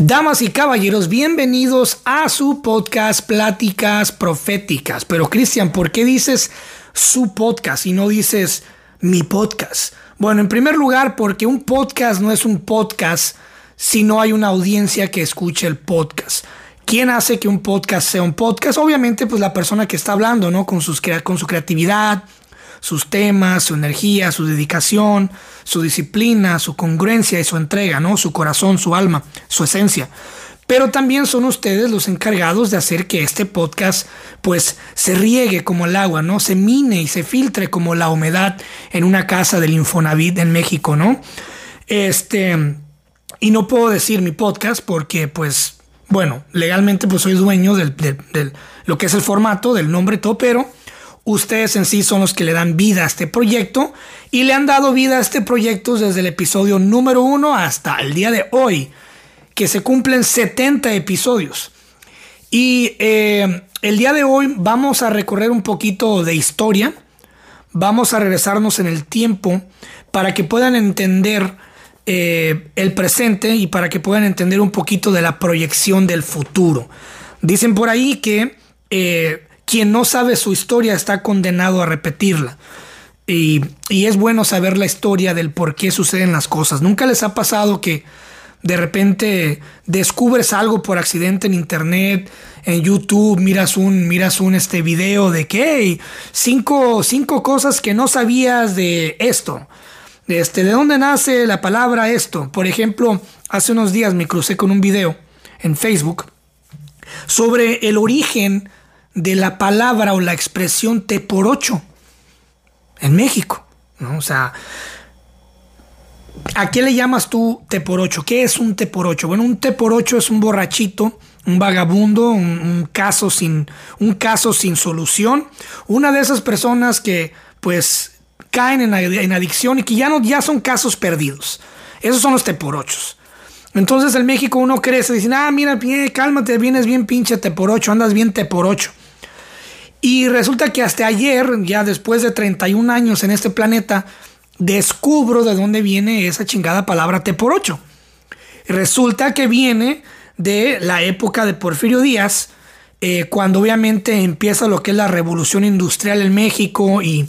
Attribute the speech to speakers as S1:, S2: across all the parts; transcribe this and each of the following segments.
S1: Damas y caballeros, bienvenidos a su podcast Pláticas Proféticas. Pero Cristian, ¿por qué dices su podcast y no dices mi podcast? Bueno, en primer lugar, porque un podcast no es un podcast si no hay una audiencia que escuche el podcast. ¿Quién hace que un podcast sea un podcast? Obviamente, pues la persona que está hablando, ¿no? Con, sus, con su creatividad, sus temas, su energía, su dedicación, su disciplina, su congruencia y su entrega, ¿no? Su corazón, su alma, su esencia. Pero también son ustedes los encargados de hacer que este podcast pues se riegue como el agua, ¿no? Se mine y se filtre como la humedad en una casa del Infonavit en México, ¿no? Este, y no puedo decir mi podcast porque pues, bueno, legalmente pues soy dueño del, lo que es el formato, del nombre todo, pero Ustedes en sí son los que le dan vida a este proyecto y le han dado vida a este proyecto desde el episodio número uno hasta el día de hoy, que se cumplen 70 episodios. Y eh, el día de hoy vamos a recorrer un poquito de historia, vamos a regresarnos en el tiempo para que puedan entender eh, el presente y para que puedan entender un poquito de la proyección del futuro. Dicen por ahí que eh, quien no sabe su historia está condenado a repetirla. Y, es bueno saber la historia del por qué suceden las cosas. Nunca les ha pasado que de repente descubres algo por accidente en internet, en YouTube, miras un, miras un este video de que cinco, cinco cosas que no sabías de esto. Este, ¿De dónde nace la palabra esto? Por ejemplo, hace unos días me crucé con un video en Facebook sobre el origen de la palabra o la expresión T por ocho en México. ¿no? O sea, ¿a qué le llamas tú T por ocho? ¿Qué es un T por ocho? Bueno, un T por ocho es un borrachito, un vagabundo, un, caso sin, un caso sin solución. Una de esas personas que pues caen en, adicción y que ya, no, ya son casos perdidos. Esos son los T por ochos. Entonces en México uno crece, dice, ah, mira, cálmate, vienes bien pinche T por ocho, andas bien T por ocho. Y resulta que hasta ayer, ya después de 31 años en este planeta, descubro de dónde viene esa chingada palabra T por 8. Resulta que viene de la época de Porfirio Díaz, eh, cuando obviamente empieza lo que es la revolución industrial en México y,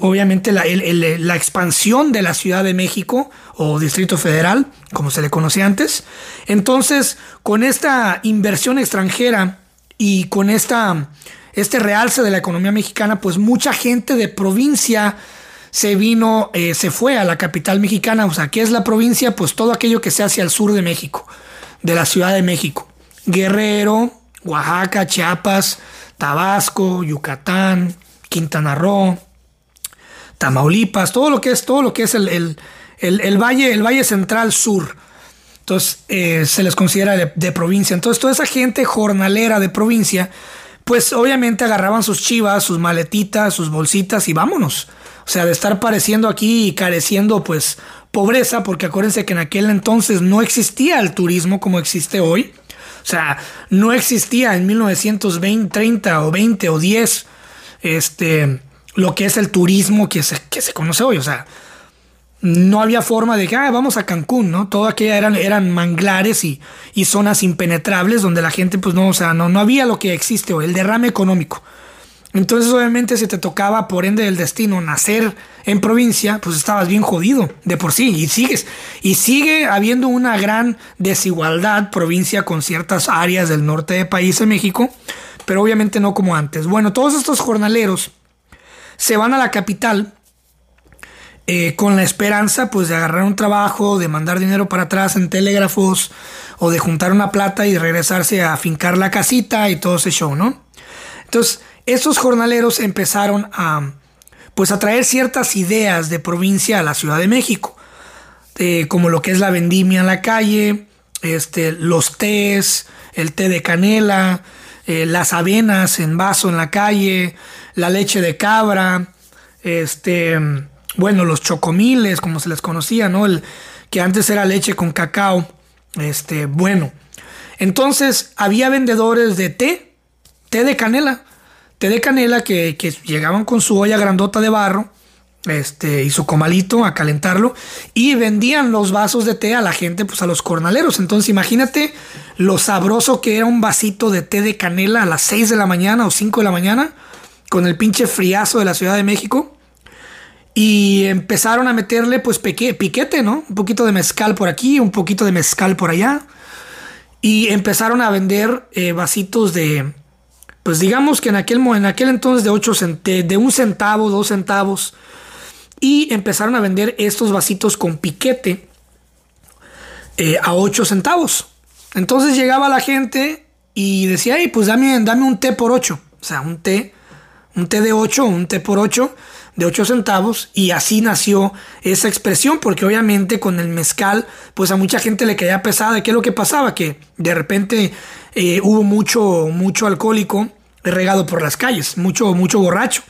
S1: obviamente la, expansión de la Ciudad de México o Distrito Federal, como se le conocía antes. Entonces, con esta inversión extranjera y con esta, este realce de la economía mexicana, pues mucha gente de provincia se vino, eh, se fue a la capital mexicana. O sea, ¿qué es la provincia? Pues todo aquello que se hace al sur de México, de la Ciudad de México. Guerrero, Oaxaca, Chiapas, Tabasco, Yucatán, Quintana Roo, Tamaulipas, todo lo que es, todo lo que es el, el valle, el valle central sur entonces eh, se les considera de, provincia. Entonces toda esa gente jornalera de provincia, pues obviamente agarraban sus chivas, sus maletitas, sus bolsitas y vámonos. O sea, de estar pareciendo aquí y careciendo pues pobreza, porque acuérdense que en aquel entonces no existía el turismo como existe hoy. O sea, no existía en 1920, 30 o 20 o 10 este, lo que es el turismo que se, que se conoce hoy. O sea, no había forma de que ah, vamos a Cancún, ¿no? Todo aquello eran, eran manglares y, zonas impenetrables donde la gente, pues no, o sea, no, no había lo que existe hoy, el derrame económico. Entonces, obviamente, si te tocaba, por ende del destino, nacer en provincia, pues estabas bien jodido de por sí y sigues. Y sigue habiendo una gran desigualdad provincia con ciertas áreas del norte del país de México, pero obviamente no como antes. Bueno, todos estos jornaleros se van a la capital eh, con la esperanza pues de agarrar un trabajo, de mandar dinero para atrás en telégrafos o de juntar una plata y regresarse a fincar la casita y todo ese show, ¿no? Entonces, estos jornaleros empezaron a pues a traer ciertas ideas de provincia a la Ciudad de México, como lo que es la vendimia en la calle, este, los tés, el té de canela, eh, las avenas en vaso en la calle, la leche de cabra, este, bueno, los chocomiles, como se les conocía, ¿no? El que antes era leche con cacao. Este, bueno. Entonces, había vendedores de té, té de canela, té de canela que, que llegaban con su olla grandota de barro este, y su comalito a calentarlo y vendían los vasos de té a la gente, pues a los cornaleros. Entonces imagínate lo sabroso que era un vasito de té de canela a las 6 de la mañana o 5 de la mañana con el pinche friazo de la Ciudad de México. Y empezaron a meterle pues piquete, ¿no? Un poquito de mezcal por aquí, un poquito de mezcal por allá. Y empezaron a vender eh, vasitos de, pues digamos que en aquel, en aquel entonces de, 8 de un centavo, dos centavos y empezaron a vender estos vasitos con piquete eh, a 8 centavos. Entonces llegaba la gente y decía, hey, pues dame, dame un té por 8. O sea, un té, un té de 8, un té por 8 de 8 centavos y así nació esa expresión porque obviamente con el mezcal pues a mucha gente le caía pesada. ¿Qué es lo que pasaba? Que de repente eh, hubo mucho, mucho alcohólico regado por las calles, mucho, mucho borracho.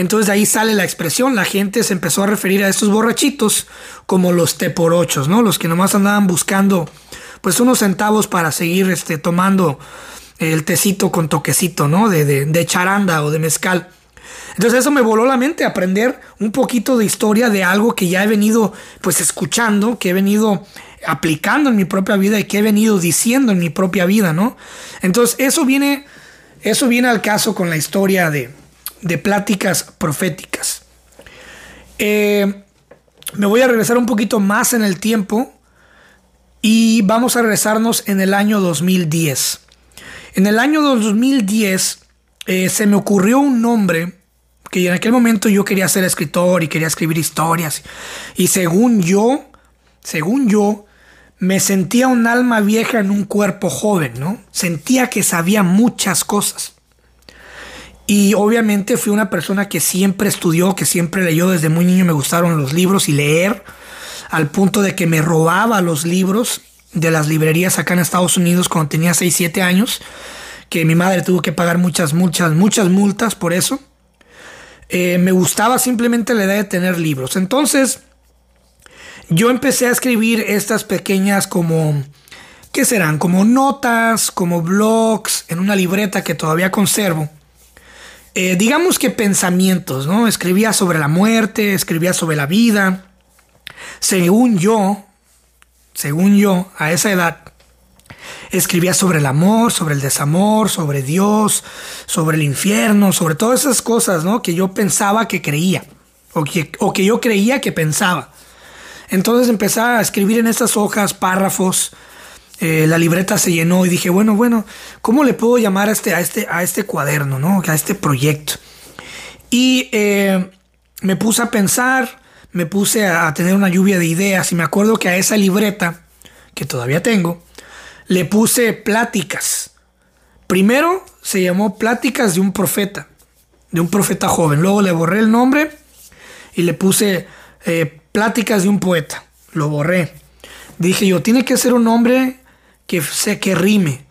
S1: Entonces de ahí sale la expresión, la gente se empezó a referir a estos borrachitos como los teporochos, ¿no? Los que nomás andaban buscando pues unos centavos para seguir este, tomando el tecito con toquecito, ¿no? De, de, charanda o de mezcal. Entonces eso me voló la mente, aprender un poquito de historia de algo que ya he venido pues escuchando, que he venido aplicando en mi propia vida y que he venido diciendo en mi propia vida, ¿no? Entonces eso viene, eso viene al caso con la historia de, de pláticas proféticas. Eh, me voy a regresar un poquito más en el tiempo y vamos a regresarnos en el año 2010. En el año 2010 eh, se me ocurrió un nombre que en aquel momento yo quería ser escritor y quería escribir historias. Y según yo, según yo, me sentía un alma vieja en un cuerpo joven, ¿no? Sentía que sabía muchas cosas. Y obviamente fui una persona que siempre estudió, que siempre leyó desde muy niño, me gustaron los libros y leer, al punto de que me robaba los libros de las librerías acá en Estados Unidos cuando tenía 6, 7 años, que mi madre tuvo que pagar muchas, muchas, muchas multas por eso. Eh, me gustaba simplemente la idea de tener libros. Entonces, yo empecé a escribir estas pequeñas como, ¿qué serán? Como notas, como blogs, en una libreta que todavía conservo eh, digamos que pensamientos, ¿no? Escribía sobre la muerte, escribía sobre la vida. Según yo, según yo, a esa edad, escribía sobre el amor, sobre el desamor, sobre Dios, sobre el infierno, sobre todas esas cosas, ¿no? Que yo pensaba que creía, o que, o que yo creía que pensaba. Entonces empecé a escribir en estas hojas párrafos eh, la libreta se llenó y dije, bueno, bueno, ¿cómo le puedo llamar a este, a este, a este cuaderno, ¿no? a este proyecto? Y eh, me puse a pensar, me puse a, tener una lluvia de ideas y me acuerdo que a esa libreta, que todavía tengo, le puse pláticas. Primero se llamó Pláticas de un profeta, de un profeta joven. Luego le borré el nombre y le puse eh, Pláticas de un poeta. Lo borré. Dije yo, tiene que ser un nombre que, sea, que rime,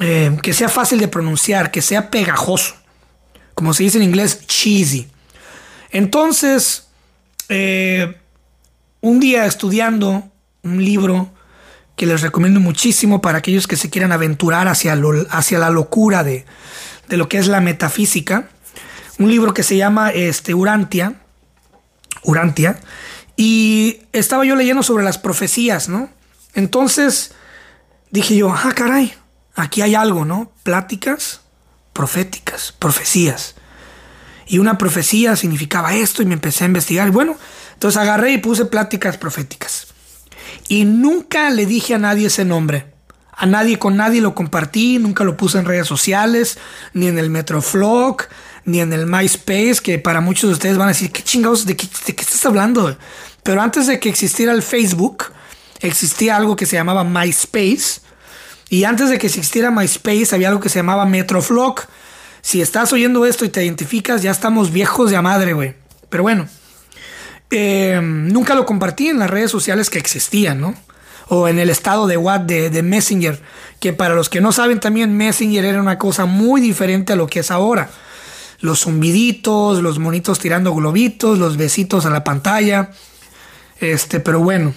S1: eh, que sea fácil de pronunciar, que sea pegajoso, como se dice en inglés, cheesy. Entonces, eh, un día estudiando un libro que les recomiendo muchísimo para aquellos que se quieran aventurar hacia, hacia la locura de, de, lo que es la metafísica, un libro que se llama este, Urantia, Urantia, y estaba yo leyendo sobre las profecías, ¿no? Entonces, dije yo, ah, caray, aquí hay algo, ¿no? Pláticas proféticas, profecías. Y una profecía significaba esto y me empecé a investigar. Bueno, entonces agarré y puse pláticas proféticas. Y nunca le dije a nadie ese nombre. A nadie, con nadie lo compartí, nunca lo puse en redes sociales, ni en el Metroflog, ni en el MySpace, que para muchos de ustedes van a decir, ¿qué chingados, de qué, de qué estás hablando? Pero antes de que existiera el Facebook, existía algo que se llamaba MySpace. Y antes de que existiera MySpace había algo que se llamaba Metroflog. Si estás oyendo esto y te identificas, ya estamos viejos de madre, güey. Pero bueno, eh, nunca lo compartí en las redes sociales que existían, ¿no? O en el estado de What de, de Messenger, que para los que no saben también Messenger era una cosa muy diferente a lo que es ahora. Los zumbiditos, los monitos tirando globitos, los besitos a la pantalla. Este, pero bueno,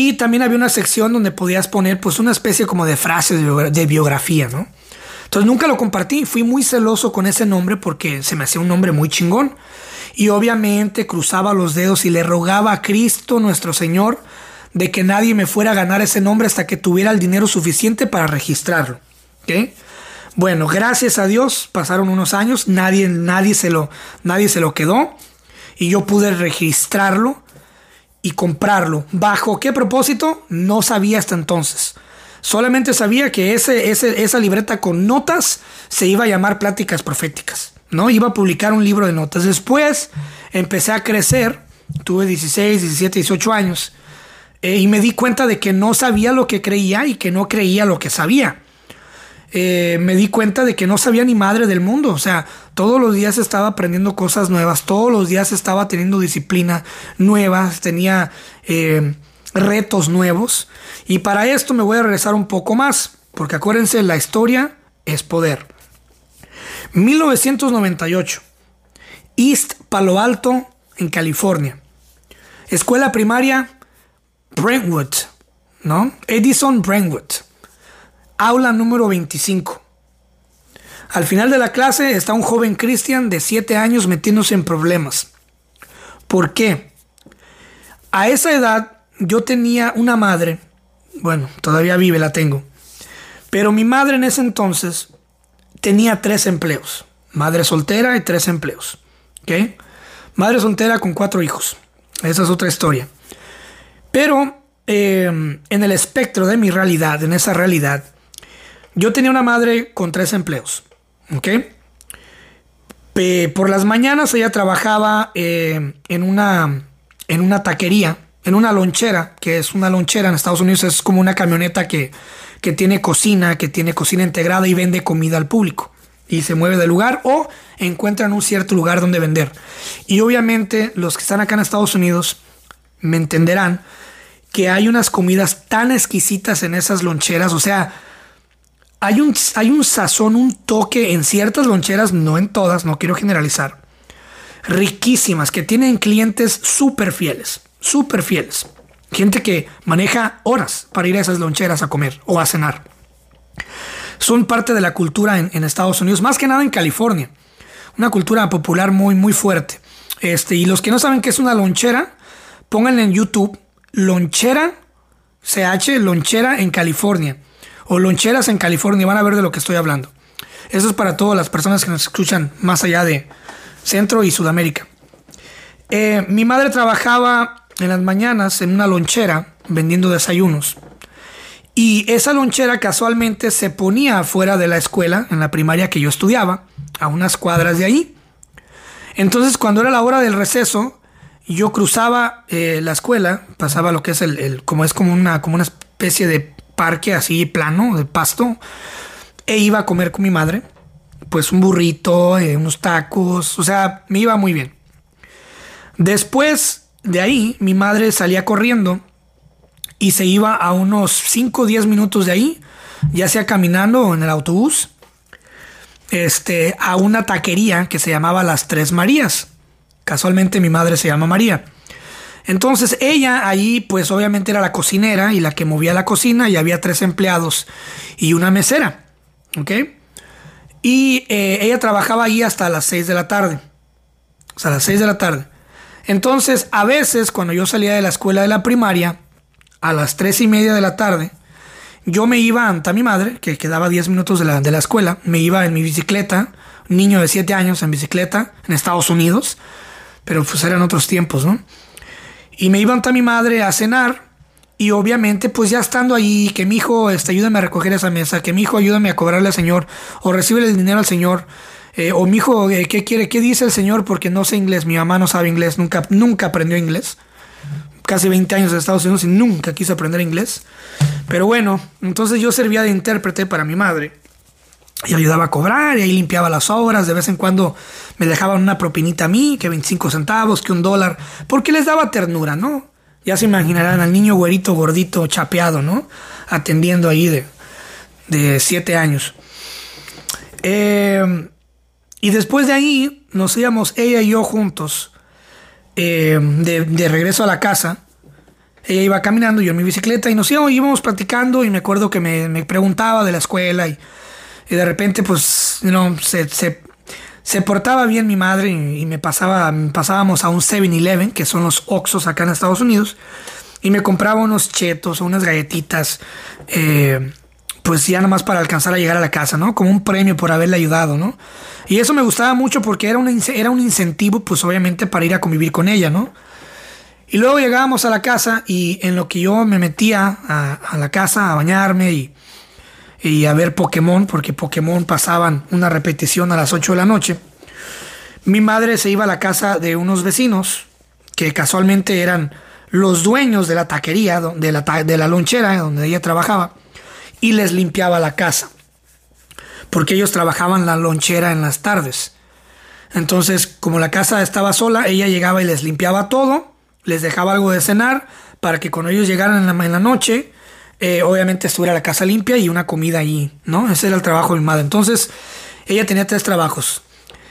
S1: y también había una sección donde podías poner pues una especie como de frases de biografía, ¿no? Entonces nunca lo compartí, fui muy celoso con ese nombre porque se me hacía un nombre muy chingón. Y obviamente cruzaba los dedos y le rogaba a Cristo nuestro Señor de que nadie me fuera a ganar ese nombre hasta que tuviera el dinero suficiente para registrarlo. Bueno, gracias a Dios pasaron unos años, nadie, nadie, se lo, nadie se lo quedó y yo pude registrarlo y comprarlo. ¿Bajo qué propósito? No sabía hasta entonces. Solamente sabía que ese, esa libreta con notas se iba a llamar Pláticas Proféticas. ¿no? Iba a publicar un libro de notas. Después empecé a crecer, tuve 16, 17, 18 años, eh, y me di cuenta de que no sabía lo que creía y que no creía lo que sabía. Eh, me di cuenta de que no sabía ni madre del mundo. O sea, todos los días estaba aprendiendo cosas nuevas, todos los días estaba teniendo disciplina nueva, tenía eh, retos nuevos. Y para esto me voy a regresar un poco más, porque acuérdense, la historia es poder. 1998, East Palo Alto, en California. Escuela primaria, Brentwood, ¿no? Edison Brentwood. Aula número 25. Al final de la clase está un joven Christian de 7 años metiéndose en problemas. ¿Por qué? A esa edad yo tenía una madre, bueno, todavía vive, la tengo, pero mi madre en ese entonces tenía tres empleos. Madre soltera y tres empleos. ¿Ok? Madre soltera con cuatro hijos. Esa es otra historia. Pero eh, en el espectro de mi realidad, en esa realidad, yo tenía una madre con tres empleos. ¿Ok? por las mañanas ella trabajaba eh, en, una, en una taquería, en una lonchera, que es una lonchera en Estados Unidos, es como una camioneta que, que tiene cocina, que tiene cocina integrada y vende comida al público. Y se mueve de lugar o encuentran un cierto lugar donde vender. Y obviamente los que están acá en Estados Unidos me entenderán que hay unas comidas tan exquisitas en esas loncheras. O sea, hay un, hay un sazón, un toque en ciertas loncheras, no en todas, no quiero generalizar. Riquísimas, que tienen clientes súper fieles, súper fieles. Gente que maneja horas para ir a esas loncheras a comer o a cenar. Son parte de la cultura en, Estados Unidos, más que nada en California. Una cultura popular muy, muy fuerte. Este, y los que no saben qué es una lonchera, pónganle en YouTube lonchera, CH, lonchera en California. O loncheras en California, van a ver de lo que estoy hablando. Eso es para todas las personas que nos escuchan más allá de Centro y Sudamérica. Eh, mi madre trabajaba en las mañanas en una lonchera vendiendo desayunos. Y esa lonchera casualmente se ponía afuera de la escuela, en la primaria que yo estudiaba, a unas cuadras de ahí. Entonces cuando era la hora del receso, yo cruzaba eh, la escuela, pasaba lo que es el, como es como una, como una especie de parque así plano, de pasto, e iba a comer con mi madre, pues un burrito, eh, unos tacos, o sea, me iba muy bien. Después de ahí, mi madre salía corriendo y se iba a unos 5 o 10 minutos de ahí, ya sea caminando o en el autobús, este, a una taquería que se llamaba Las Tres Marías. Casualmente mi madre se llama María. Entonces ella allí pues obviamente era la cocinera y la que movía la cocina y había tres empleados y una mesera. ¿Ok? Y eh, ella trabajaba ahí hasta las 6 de la tarde. Hasta las 6 de la tarde. Entonces a veces cuando yo salía de la escuela de la primaria a las 3 y media de la tarde, yo me iba ante mi madre, que quedaba 10 minutos de la, de la escuela, me iba en mi bicicleta, niño de 7 años en bicicleta en Estados Unidos pero pues eran otros tiempos, ¿no? Y me iba ante mi madre a cenar y obviamente pues ya estando ahí, que mi hijo, este, ayúdame a recoger esa mesa, que mi hijo ayúdame a cobrarle al Señor o recibe el dinero al Señor. Eh, o mi hijo, eh, ¿qué quiere? ¿Qué dice el Señor? Porque no sé inglés. Mi mamá no sabe inglés, nunca, nunca aprendió inglés. Casi 20 años en Estados Unidos y nunca quiso aprender inglés. Pero bueno, entonces yo servía de intérprete para mi madre y ayudaba a cobrar y ahí limpiaba las obras. De vez en cuando me dejaban una propinita a mí, que 25 centavos, que un dólar, porque les daba ternura, ¿no? Ya se imaginarán al niño güerito, gordito, chapeado, ¿no? Atendiendo ahí de, de siete años. Eh, y después de ahí nos íbamos ella y yo juntos eh, de, regreso a la casa. Ella iba caminando, yo en mi bicicleta y nos íbamos, íbamos platicando y me acuerdo que me, me preguntaba de la escuela y Y de repente, pues, no, se, se, portaba bien mi madre y, me pasaba, pasábamos a un 7-Eleven, que son los Oxos acá en Estados Unidos, y me compraba unos chetos o unas galletitas, eh, pues ya nomás para alcanzar a llegar a la casa, ¿no? Como un premio por haberle ayudado, ¿no? Y eso me gustaba mucho porque era un, era un incentivo, pues obviamente, para ir a convivir con ella, ¿no? Y luego llegábamos a la casa y en lo que yo me metía a, la casa a bañarme y, y, a ver Pokémon, porque Pokémon pasaban una repetición a las 8 de la noche, mi madre se iba a la casa de unos vecinos que casualmente eran los dueños de la taquería, de la, de la lonchera donde ella trabajaba, y les limpiaba la casa, porque ellos trabajaban la lonchera en las tardes. Entonces, como la casa estaba sola, ella llegaba y les limpiaba todo les dejaba algo de cenar para que cuando ellos llegaran en la, noche, eh, obviamente estuviera la casa limpia y una comida allí, ¿no? Ese era el trabajo de mi madre. Entonces, ella tenía tres trabajos.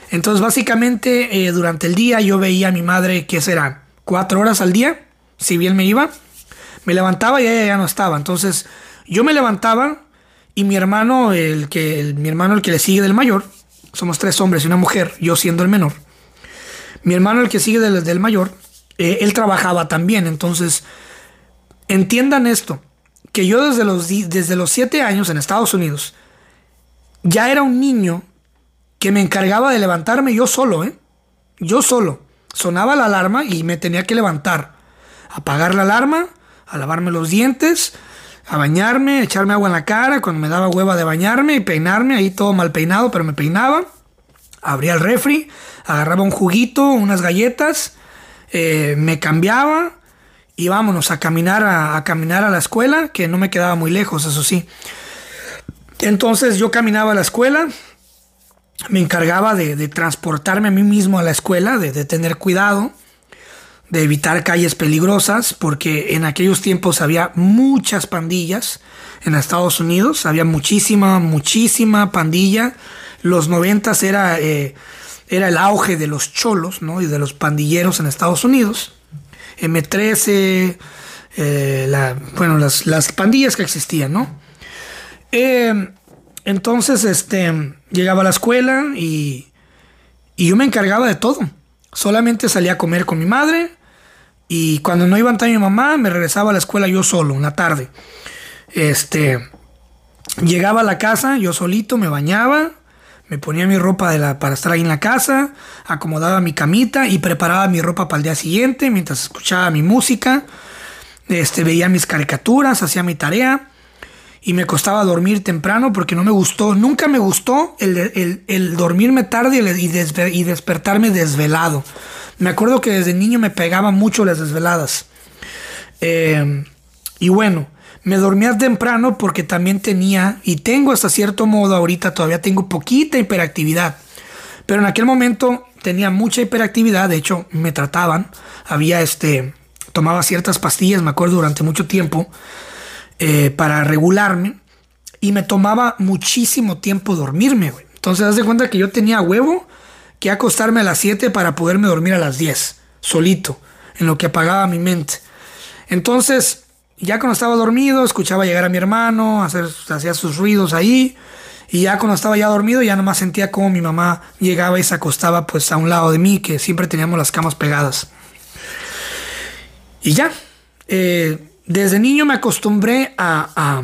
S1: Entonces, básicamente, eh, durante el día yo veía a mi madre, que será? Cuatro horas al día, si bien me iba. Me levantaba y ella ya no estaba. Entonces, yo me levantaba y mi hermano, el que, mi hermano, el que le sigue del mayor, somos tres hombres y una mujer, yo siendo el menor. Mi hermano, el que sigue del, del mayor, eh, él trabajaba también. Entonces, entiendan esto, que yo desde los, desde los siete años en Estados Unidos, ya era un niño que me encargaba de levantarme yo solo, ¿eh? Yo solo. Sonaba la alarma y me tenía que levantar, apagar la alarma, a lavarme los dientes, a bañarme, echarme agua en la cara cuando me daba hueva de bañarme y peinarme, ahí todo mal peinado, pero me peinaba. Abría el refri, agarraba un juguito, unas galletas, eh, me cambiaba y vámonos a caminar a, caminar a la escuela, que no me quedaba muy lejos, eso sí. Entonces yo caminaba a la escuela, me encargaba de, transportarme a mí mismo a la escuela, de, tener cuidado, de evitar calles peligrosas, porque en aquellos tiempos había muchas pandillas en Estados Unidos, había muchísima, muchísima pandilla. Los noventas era eh, era el auge de los cholos ¿no? y de los pandilleros en Estados Unidos. M13, eh, bueno, las, las, pandillas que existían, ¿no? Eh, entonces, este, llegaba a la escuela y, y yo me encargaba de todo. Solamente salía a comer con mi madre y cuando no iba a estar mi mamá, me regresaba a la escuela yo solo, una tarde. Este, llegaba a la casa, yo solito, me bañaba, me ponía mi ropa de la, para estar ahí en la casa, acomodaba mi camita y preparaba mi ropa para el día siguiente mientras escuchaba mi música, este, veía mis caricaturas, hacía mi tarea y me costaba dormir temprano porque no me gustó, nunca me gustó el, dormirme tarde y, y, despertarme desvelado. Me acuerdo que desde niño me pegaba mucho las desveladas. Eh, y bueno, me dormía temprano porque también tenía, y tengo hasta cierto modo ahorita todavía tengo poquita hiperactividad. Pero en aquel momento tenía mucha hiperactividad, de hecho me trataban, había este, tomaba ciertas pastillas, me acuerdo, durante mucho tiempo, eh, para regularme, y me tomaba muchísimo tiempo dormirme, Entonces, haz de cuenta que yo tenía huevo que acostarme a las 7 para poderme dormir a las 10, solito, en lo que apagaba mi mente. Entonces, ya cuando estaba dormido, escuchaba llegar a mi hermano, hacer, hacía sus ruidos ahí. Y ya cuando estaba ya dormido, ya nomás sentía como mi mamá llegaba y se acostaba pues a un lado de mí, que siempre teníamos las camas pegadas. Y ya, eh, desde niño me acostumbré a,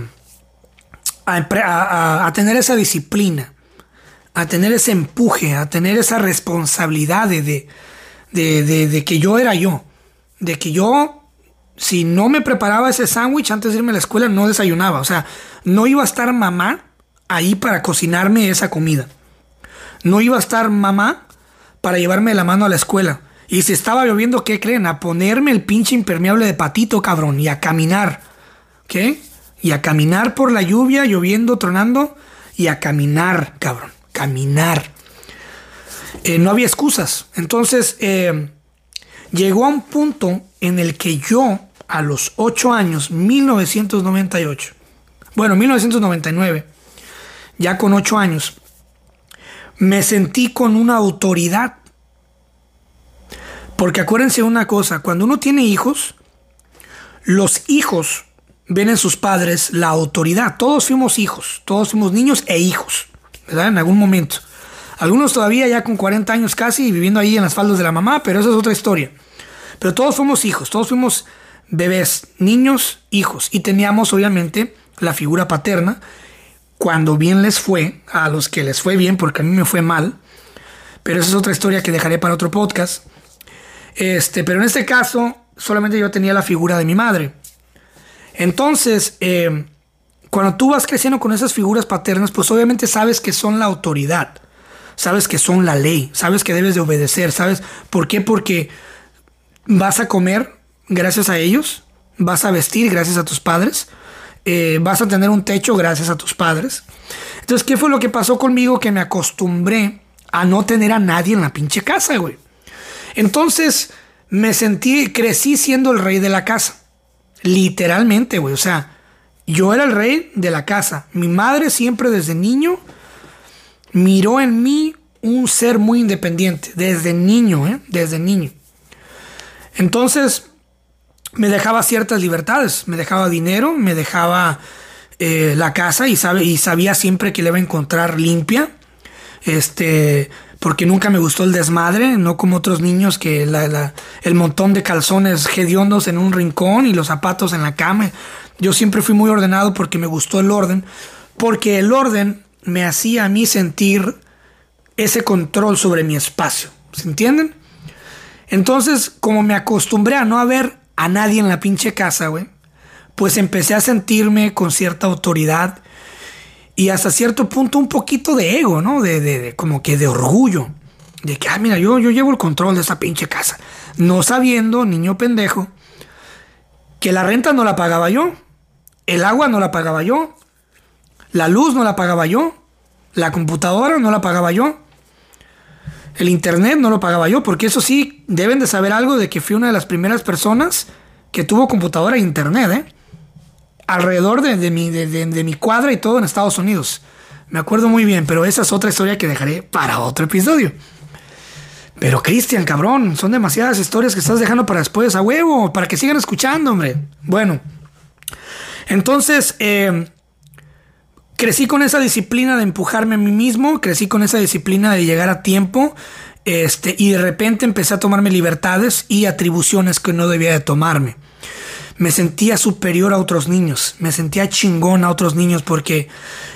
S1: a, a, tener esa disciplina, a tener ese empuje, a tener esa responsabilidad de, de, de que yo era yo, de que yo si no me preparaba ese sándwich antes de irme a la escuela, no desayunaba. O sea, no iba a estar mamá ahí para cocinarme esa comida. No iba a estar mamá para llevarme la mano a la escuela. Y si estaba lloviendo, ¿qué creen? A ponerme el pinche impermeable de patito, cabrón, y a caminar. ¿Qué? Y a caminar por la lluvia, lloviendo, tronando, y a caminar, cabrón. Caminar. Eh, no había excusas. Entonces, eh, llegó a un punto en el que yo, a los 8 años, 1998, bueno, 1999, ya con 8 años, me sentí con una autoridad. Porque acuérdense una cosa, cuando uno tiene hijos, los hijos ven en sus padres la autoridad. Todos fuimos hijos, todos fuimos niños e hijos. ¿verdad? En algún momento. Algunos todavía ya con 40 años casi viviendo ahí en las faldas de la mamá, pero esa es otra historia. Pero todos fuimos hijos, todos fuimos bebés, niños, hijos. Y teníamos obviamente la figura paterna. Cuando bien les fue, a los que les fue bien, porque a mí me fue mal. Pero esa es otra historia que dejaré para otro podcast. Este, pero en este caso, solamente yo tenía la figura de mi madre. Entonces, eh, cuando tú vas creciendo con esas figuras paternas, pues obviamente sabes que son la autoridad, sabes que son la ley, sabes que debes de obedecer, ¿sabes? ¿Por qué? Porque vas a comer gracias a ellos, vas a vestir gracias a tus padres, eh, vas a tener un techo gracias a tus padres. Entonces, ¿qué fue lo que pasó conmigo? Que me acostumbré a no tener a nadie en la pinche casa, güey. Entonces, me sentí, crecí siendo el rey de la casa. Literalmente, güey. O sea, yo era el rey de la casa. Mi madre siempre desde niño miró en mí un ser muy independiente. Desde niño, ¿eh? Desde niño. Entonces, me dejaba ciertas libertades. Me dejaba dinero, me dejaba eh, la casa y, sabe, y sabía siempre que le iba a encontrar limpia. Este, porque nunca me gustó el desmadre, no como otros niños que el montón de calzones hediondos en un rincón y los zapatos en la cama. Yo siempre fui muy ordenado porque me gustó el orden, porque el orden me hacía a mí sentir ese control sobre mi espacio. ¿Se entienden? Entonces, como me acostumbré a no haber a nadie en la pinche casa, güey, pues empecé a sentirme con cierta autoridad y hasta cierto punto un poquito de ego, ¿no? De, de, como que de orgullo. De que, ah, mira, yo, yo llevo el control de esa pinche casa. No sabiendo, niño pendejo, que la renta no la pagaba yo, el agua no la pagaba yo, la luz no la pagaba yo, la computadora no la pagaba yo, el internet no lo pagaba yo, porque eso sí, deben de saber algo de que fui una de las primeras personas que tuvo computadora e internet, ¿eh? alrededor de, mi, de, mi cuadra y todo en Estados Unidos. Me acuerdo muy bien, pero esa es otra historia que dejaré para otro episodio. Pero Cristian, cabrón, son demasiadas historias que estás dejando para después, a huevo, para que sigan escuchando, hombre. Bueno, entonces, eh, crecí con esa disciplina de empujarme a mí mismo, crecí con esa disciplina de llegar a tiempo, este, y de repente empecé a tomarme libertades y atribuciones que no debía de tomarme. Me sentía superior a otros niños, me sentía chingón a otros niños porque,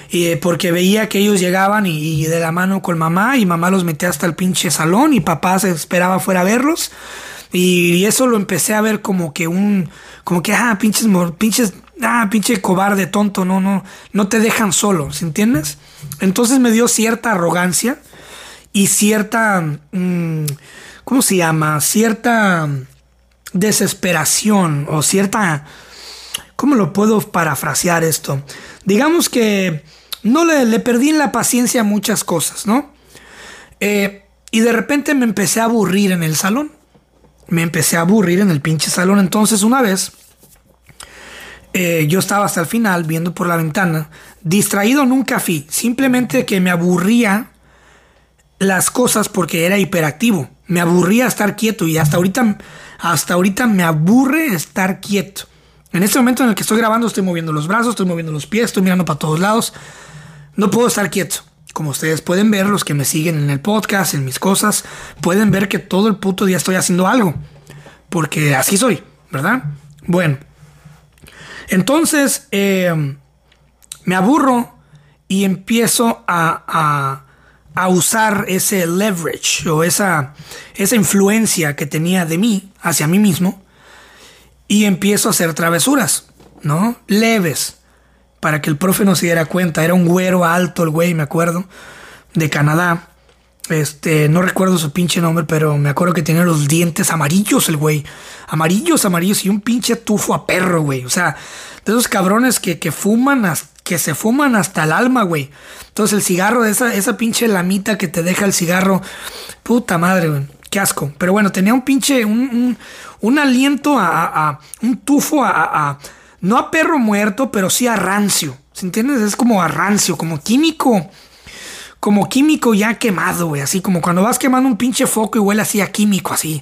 S1: eh, porque veía que ellos llegaban y, de la mano con mamá y mamá los metía hasta el pinche salón y papá se esperaba fuera a verlos. Y, eso lo empecé a ver como que un, como que, ah, pinches, pinches, ah, pinche cobarde, tonto, no, no, no te dejan solo, ¿se entiendes? Entonces me dio cierta arrogancia y cierta, mm, ¿cómo se llama? Cierta desesperación o cierta... ¿Cómo lo puedo parafrasear esto? Digamos que no le, perdí en la paciencia muchas cosas, ¿no? Eh, y de repente me empecé a aburrir en el salón. Me empecé a aburrir en el pinche salón. Entonces una vez eh, yo estaba hasta el final viendo por la ventana, distraído nunca fui, simplemente que me aburría las cosas porque era hiperactivo. Me aburría estar quieto y hasta ahorita hasta ahorita me aburre estar quieto. En este momento en el que estoy grabando estoy moviendo los brazos, estoy moviendo los pies, estoy mirando para todos lados. No puedo estar quieto. Como ustedes pueden ver, los que me siguen en el podcast, en mis cosas, pueden ver que todo el puto día estoy haciendo algo. Porque así soy, ¿verdad? Bueno. Entonces, eh, me aburro y empiezo a a usar ese leverage o esa, esa influencia que tenía de mí hacia mí mismo y empiezo a hacer travesuras, ¿no? Leves, para que el profe no se diera cuenta. Era un güero alto el güey, me acuerdo, de Canadá. Este, no recuerdo su pinche nombre, pero me acuerdo que tenía los dientes amarillos el güey. Amarillos, amarillos y un pinche tufo a perro, güey. O sea, de esos cabrones que, que fuman hasta que se fuman hasta el alma, güey. Entonces el cigarro, esa, esa pinche lamita que te deja el cigarro, puta madre, güey. Qué asco. Pero bueno, tenía un pinche, un, un, aliento a, un tufo a, no a perro muerto, pero sí a rancio. ¿Se entiendes? Es como a rancio, como químico. Como químico ya quemado, güey. Así como cuando vas quemando un pinche foco y huele así a químico, así.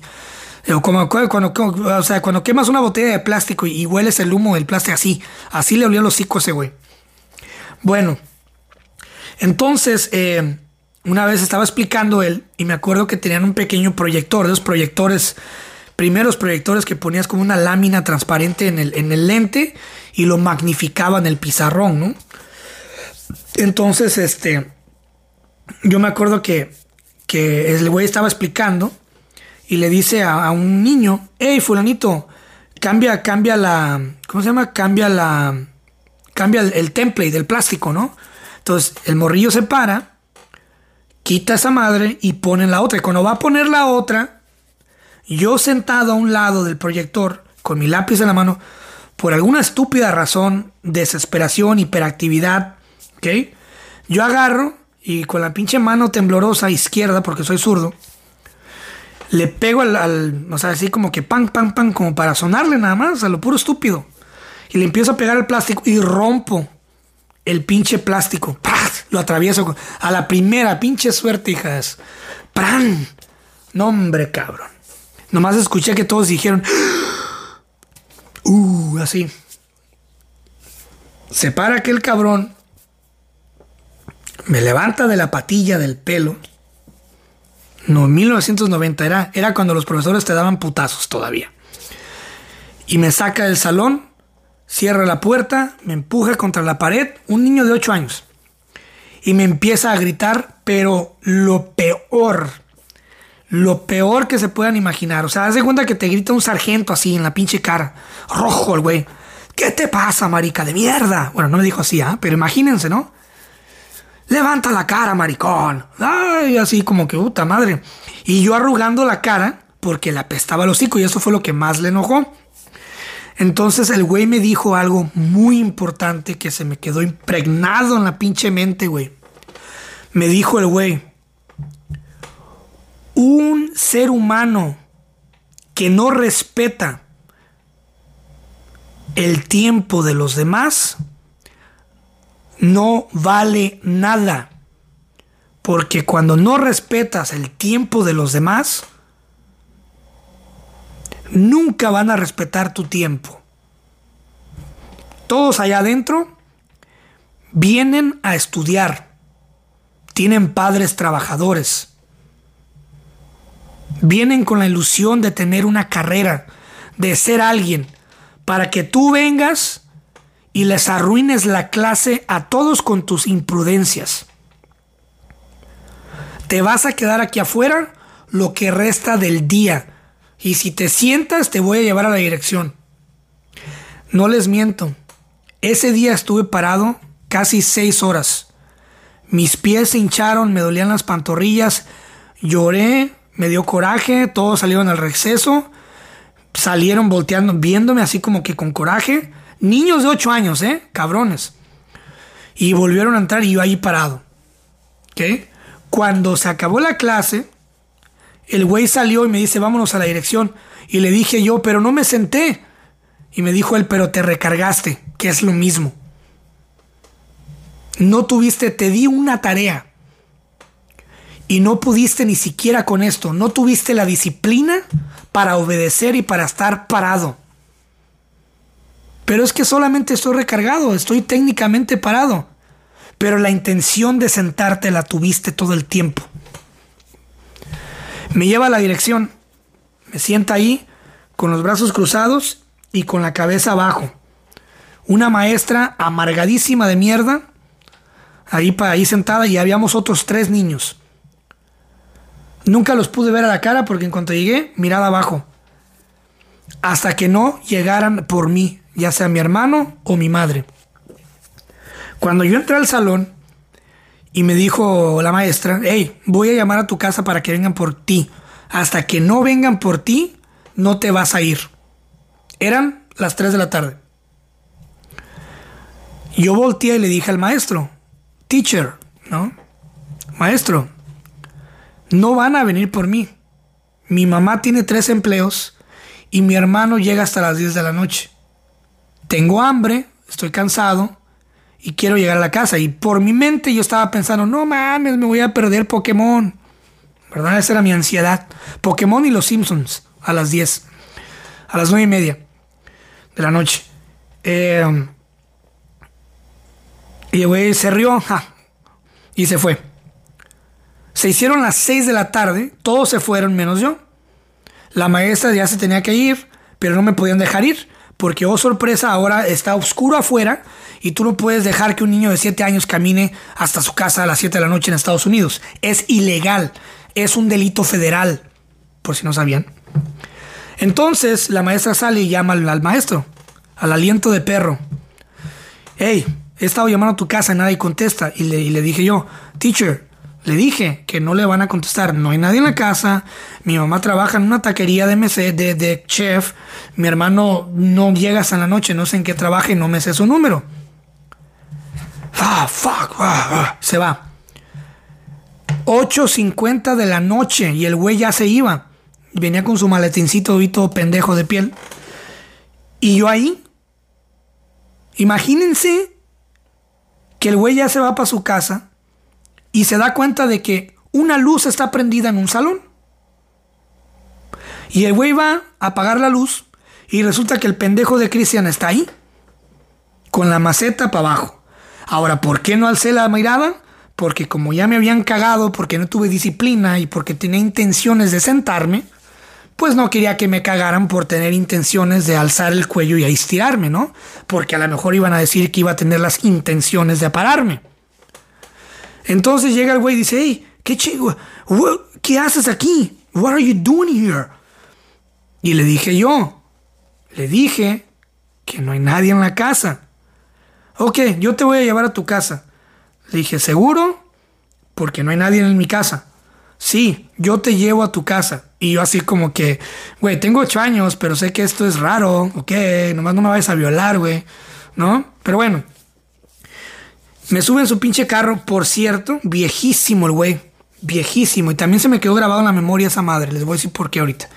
S1: O como cuando, o sea, cuando quemas una botella de plástico y, hueles el humo del plástico así. Así le olió los hocico ese güey. Bueno, Entonces, eh, una vez estaba explicando él y me acuerdo que tenían un pequeño proyector, los proyectores, primeros proyectores que ponías como una lámina transparente en el, en el lente y lo magnificaba en el pizarrón, ¿no? Entonces, este, yo me acuerdo que, que el güey estaba explicando y le dice a, un niño, hey, fulanito, cambia, cambia la, ¿cómo se llama? Cambia la, cambia el, el template del plástico, ¿no? Entonces, el morrillo se para, quita esa madre y pone la otra. Y cuando va a poner la otra, yo sentado a un lado del proyector, con mi lápiz en la mano, por alguna estúpida razón, desesperación, hiperactividad, ¿ok? Yo agarro y con la pinche mano temblorosa izquierda, porque soy zurdo, le pego al, o sea, así como que pan, pan, pan, como para sonarle nada más, a lo puro estúpido. Y le empiezo a pegar el plástico y rompo el pinche plástico. Lo atravieso a la primera, pinche suerte, hijas. ¡Pran! No, hombre, cabrón. Nomás escuché que todos dijeron. Uh, así. Se para aquel cabrón. Me levanta de la patilla del pelo. No, 1990 era, era cuando los profesores te daban putazos todavía. Y me saca del salón, cierra la puerta, me empuja contra la pared, un niño de 8 años. Y me empieza a gritar, pero lo peor, lo peor que se puedan imaginar. O sea, haz de cuenta que te grita un sargento así en la pinche cara, rojo el güey. ¿Qué te pasa, marica de mierda? Bueno, no me dijo así, ¿ah? pero imagínense, ¿no? Levanta la cara, maricón. Ay, así como que puta madre. Y yo arrugando la cara porque le apestaba el hocico y eso fue lo que más le enojó. Entonces el güey me dijo algo muy importante que se me quedó impregnado en la pinche mente, güey. Me dijo el güey, un ser humano que no respeta el tiempo de los demás no vale nada. Porque cuando no respetas el tiempo de los demás, nunca van a respetar tu tiempo. Todos allá adentro vienen a estudiar. Tienen padres trabajadores. Vienen con la ilusión de tener una carrera, de ser alguien, para que tú vengas y les arruines la clase a todos con tus imprudencias. Te vas a quedar aquí afuera lo que resta del día y si te sientas te voy a llevar a la dirección. No les miento, ese día estuve parado casi seis horas. Mis pies se hincharon, me dolían las pantorrillas, lloré, me dio coraje, todos salieron al receso, salieron volteando, viéndome así como que con coraje Niños de 8 años, ¿eh? Cabrones. Y volvieron a entrar y yo ahí parado. ¿Ok? Cuando se acabó la clase, el güey salió y me dice, vámonos a la dirección. Y le dije yo, pero no me senté. Y me dijo él, pero te recargaste, que es lo mismo. No tuviste, te di una tarea. Y no pudiste ni siquiera con esto. No tuviste la disciplina para obedecer y para estar parado. Pero es que solamente estoy recargado, estoy técnicamente parado. Pero la intención de sentarte la tuviste todo el tiempo. Me lleva a la dirección. Me sienta ahí con los brazos cruzados y con la cabeza abajo. Una maestra amargadísima de mierda. Ahí, para ahí sentada y habíamos otros tres niños. Nunca los pude ver a la cara porque en cuanto llegué, mirada abajo. Hasta que no llegaran por mí ya sea mi hermano o mi madre. Cuando yo entré al salón y me dijo la maestra, hey, voy a llamar a tu casa para que vengan por ti. Hasta que no vengan por ti, no te vas a ir. Eran las 3 de la tarde. Yo volteé y le dije al maestro, teacher, ¿no? Maestro, no van a venir por mí. Mi mamá tiene tres empleos y mi hermano llega hasta las 10 de la noche tengo hambre, estoy cansado y quiero llegar a la casa. Y por mi mente yo estaba pensando, no mames, me voy a perder Pokémon. ¿Verdad? Esa era mi ansiedad. Pokémon y los Simpsons a las 10, a las 9 y media de la noche. Eh, y el güey se rió. Y se fue. Se hicieron las 6 de la tarde, todos se fueron menos yo. La maestra ya se tenía que ir, pero no me podían dejar ir, porque oh sorpresa, ahora está oscuro afuera y tú no puedes dejar que un niño de 7 años camine hasta su casa a las 7 de la noche en Estados Unidos. Es ilegal, es un delito federal, por si no sabían. Entonces la maestra sale y llama al, maestro, al aliento de perro. Hey, he estado llamando a tu casa nadie contesta. Y le, y le dije yo, teacher, le dije que no le van a contestar. No hay nadie en la casa. Mi mamá trabaja en una taquería de, MC, de, chef. Mi hermano no llega hasta la noche. No sé en qué trabaja y no me sé su número. Ah, fuck. Ah, ah. Se va. 8.50 de la noche y el güey ya se iba. Venía con su maletincito y todo pendejo de piel. Y yo ahí. Imagínense que el güey ya se va para su casa y se da cuenta de que una luz está prendida en un salón. Y el güey va a apagar la luz y resulta que el pendejo de Cristian está ahí, con la maceta para abajo. Ahora, ¿por qué no alcé la mirada? Porque como ya me habían cagado, porque no tuve disciplina y porque tenía intenciones de sentarme, pues no quería que me cagaran por tener intenciones de alzar el cuello y a estirarme, ¿no? Porque a lo mejor iban a decir que iba a tener las intenciones de pararme. Entonces llega el güey y dice, hey, ¿qué chingo? ¿Qué haces aquí? What are you doing here? Y le dije yo, le dije que no hay nadie en la casa. Ok, yo te voy a llevar a tu casa. Le dije, ¿seguro? Porque no hay nadie en mi casa. Sí, yo te llevo a tu casa. Y yo así como que, güey, tengo ocho años, pero sé que esto es raro, ok, nomás no me vayas a violar, güey, ¿no? Pero bueno, me sube en su pinche carro, por cierto, viejísimo el güey, viejísimo. Y también se me quedó grabado en la memoria esa madre, les voy a decir por qué ahorita.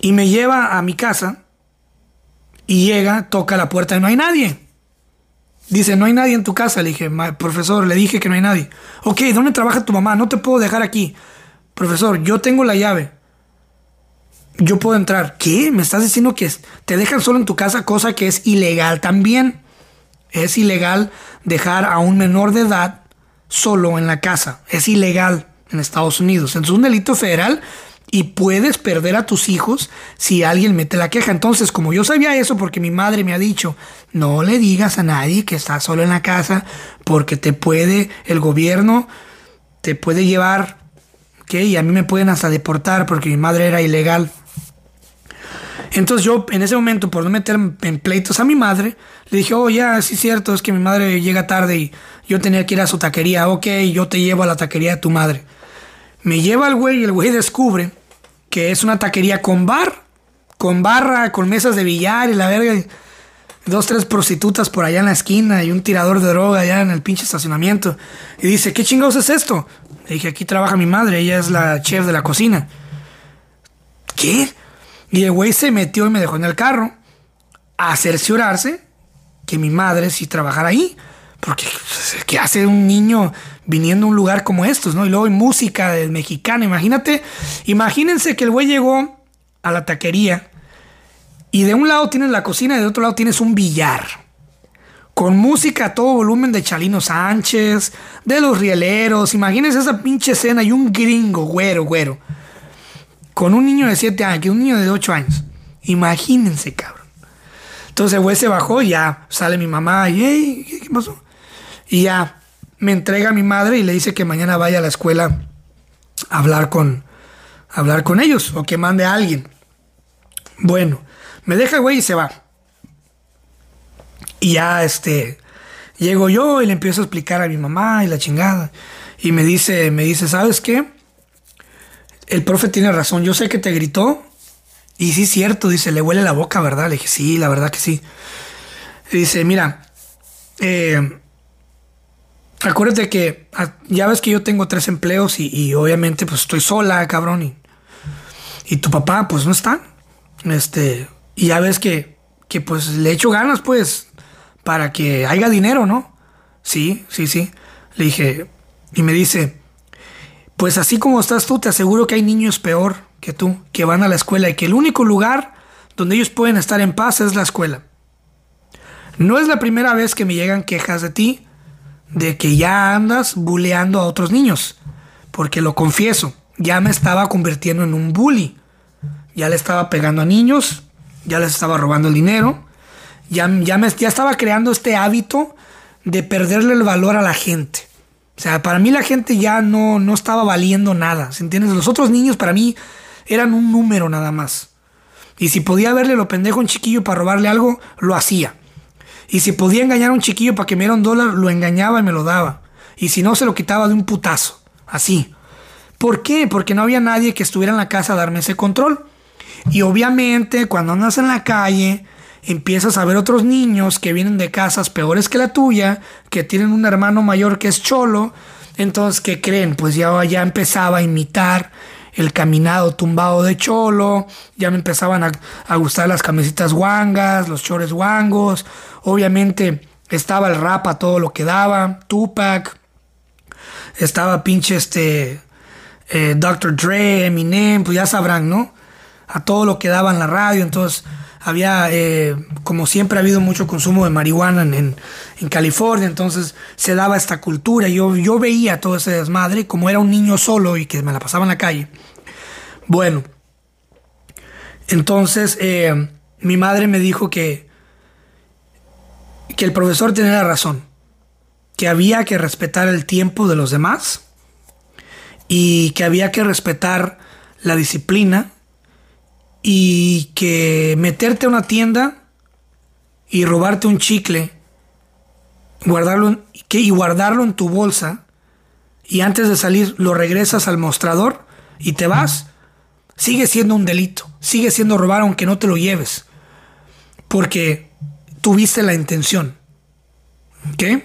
S1: Y me lleva a mi casa y llega, toca la puerta y no hay nadie. Dice, no hay nadie en tu casa. Le dije, profesor, le dije que no hay nadie. Ok, ¿dónde trabaja tu mamá? No te puedo dejar aquí. Profesor, yo tengo la llave. Yo puedo entrar. ¿Qué? ¿Me estás diciendo que te dejan solo en tu casa? Cosa que es ilegal también. Es ilegal dejar a un menor de edad solo en la casa. Es ilegal en Estados Unidos. Es un delito federal y puedes perder a tus hijos si alguien mete la queja. Entonces, como yo sabía eso porque mi madre me ha dicho, no le digas a nadie que estás solo en la casa porque te puede, el gobierno te puede llevar, ¿ok? Y a mí me pueden hasta deportar porque mi madre era ilegal. Entonces yo en ese momento, por no meter en pleitos a mi madre, le dije, oh, ya, sí es cierto, es que mi madre llega tarde y yo tenía que ir a su taquería, ok, yo te llevo a la taquería de tu madre. Me lleva el güey y el güey descubre que es una taquería con bar, con barra, con mesas de billar y la verga. Dos, tres prostitutas por allá en la esquina y un tirador de droga allá en el pinche estacionamiento. Y dice, ¿qué chingados es esto? Le dije, aquí trabaja mi madre, ella es la chef de la cocina. ¿Qué? Y el güey se metió y me dejó en el carro a cerciorarse que mi madre sí trabajara ahí. Porque, ¿qué hace un niño viniendo a un lugar como estos, no? Y luego hay música de mexicana, imagínate, imagínense que el güey llegó a la taquería y de un lado tienes la cocina y de otro lado tienes un billar. Con música a todo volumen de Chalino Sánchez, de los rieleros. Imagínense esa pinche escena y un gringo, güero, güero. Con un niño de 7 años, y un niño de 8 años. Imagínense, cabrón. Entonces güey se bajó y ya sale mi mamá y, ¿qué pasó? Y ya me entrega a mi madre y le dice que mañana vaya a la escuela a hablar con, hablar con ellos o que mande a alguien. Bueno, me deja güey y se va. Y ya este llego yo y le empiezo a explicar a mi mamá y la chingada. Y me dice, me dice, ¿sabes qué? El profe tiene razón, yo sé que te gritó. Y sí cierto, dice, le huele la boca, ¿verdad? Le dije, sí, la verdad que sí. dice, mira, eh, acuérdate que ah, ya ves que yo tengo tres empleos y, obviamente pues estoy sola, cabrón. Y, y, tu papá pues no está. Este, y ya ves que, que pues le echo ganas pues para que haya dinero, ¿no? Sí, sí, sí. Le dije, y me dice, pues así como estás tú, te aseguro que hay niños peor que tú, que van a la escuela y que el único lugar donde ellos pueden estar en paz es la escuela. No es la primera vez que me llegan quejas de ti, de que ya andas buleando a otros niños. Porque lo confieso, ya me estaba convirtiendo en un bully. Ya le estaba pegando a niños, ya les estaba robando el dinero, ya, ya, me, ya estaba creando este hábito de perderle el valor a la gente. O sea, para mí la gente ya no, no estaba valiendo nada, ¿se entiendes? Los otros niños para mí eran un número nada más. Y si podía verle lo pendejo a un chiquillo para robarle algo, lo hacía. Y si podía engañar a un chiquillo para que me diera un dólar, lo engañaba y me lo daba. Y si no, se lo quitaba de un putazo. Así. ¿Por qué? Porque no había nadie que estuviera en la casa a darme ese control. Y obviamente, cuando andas en la calle, empiezas a ver otros niños que vienen de casas peores que la tuya, que tienen un hermano mayor que es cholo. Entonces, ¿qué creen? Pues ya, ya empezaba a imitar el caminado tumbado de cholo, ya me empezaban a, gustar las camisitas guangas, los chores guangos, obviamente estaba el rap a todo lo que daba, Tupac, estaba pinche este eh, Dr. Dre, Eminem, pues ya sabrán, ¿no? A todo lo que daba en la radio, entonces había, eh, como siempre ha habido mucho consumo de marihuana en, California, entonces se daba esta cultura. Yo, yo veía todo ese desmadre, como era un niño solo y que me la pasaba en la calle. Bueno, entonces eh, mi madre me dijo que, que el profesor tenía razón, que había que respetar el tiempo de los demás y que había que respetar la disciplina y que meterte a una tienda y robarte un chicle guardarlo y guardarlo en tu bolsa y antes de salir lo regresas al mostrador y te vas, sigue siendo un delito, sigue siendo robar aunque no te lo lleves, porque tuviste la intención. ¿Ok?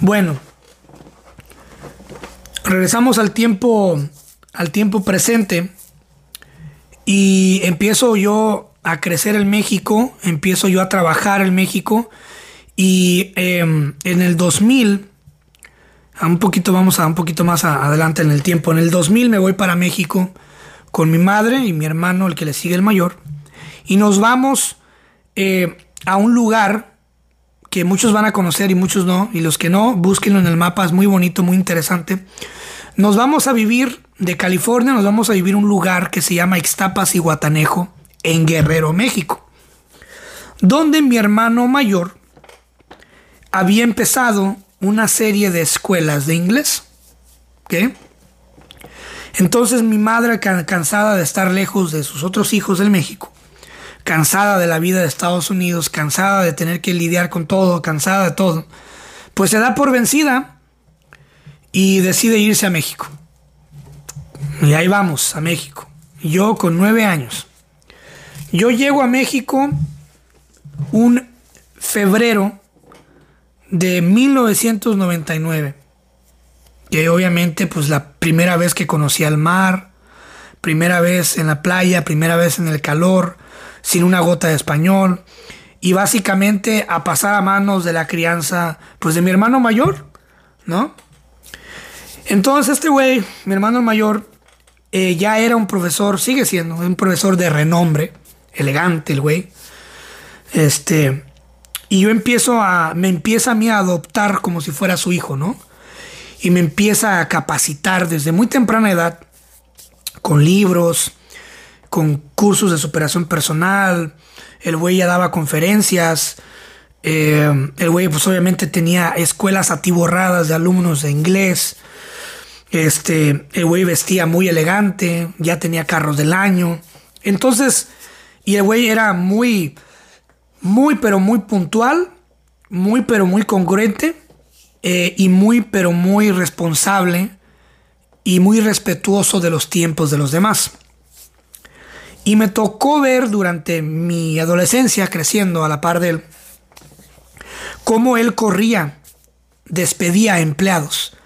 S1: Bueno, regresamos al tiempo, al tiempo presente y empiezo yo a crecer en México, empiezo yo a trabajar en México y em, en el 2000, un poquito vamos a un poquito más adelante en el tiempo, en el 2000 me voy para México con mi madre y mi hermano, el que le sigue el mayor, y nos vamos eh, a un lugar que muchos van a conocer y muchos no, y los que no, búsquenlo en el mapa, es muy bonito, muy interesante. Nos vamos a vivir de California, nos vamos a vivir un lugar que se llama Ixtapas y Guatanejo, en Guerrero, México, donde mi hermano mayor había empezado una serie de escuelas de inglés. Entonces mi madre, cansada de estar lejos de sus otros hijos del México, cansada de la vida de Estados Unidos, cansada de tener que lidiar con todo, cansada de todo, pues se da por vencida y decide irse a México. Y ahí vamos, a México. Yo con nueve años. Yo llego a México un febrero de 1999. Que obviamente pues la primera vez que conocí al mar, primera vez en la playa, primera vez en el calor, sin una gota de español. Y básicamente a pasar a manos de la crianza pues de mi hermano mayor, ¿no? Entonces este güey, mi hermano mayor, eh, ya era un profesor, sigue siendo un profesor de renombre, elegante el güey. Este, y yo empiezo a, me empieza a mí a adoptar como si fuera su hijo, ¿no? Y me empieza a capacitar desde muy temprana edad con libros, con cursos de superación personal. El güey ya daba conferencias. Eh, el güey, pues obviamente tenía escuelas atiborradas de alumnos de inglés. Este, el güey vestía muy elegante, ya tenía carros del año. Entonces, y el güey era muy, muy, pero muy puntual, muy, pero muy congruente, eh, y muy, pero muy responsable y muy respetuoso de los tiempos de los demás. Y me tocó ver durante mi adolescencia, creciendo a la par de él, cómo él corría, despedía a empleados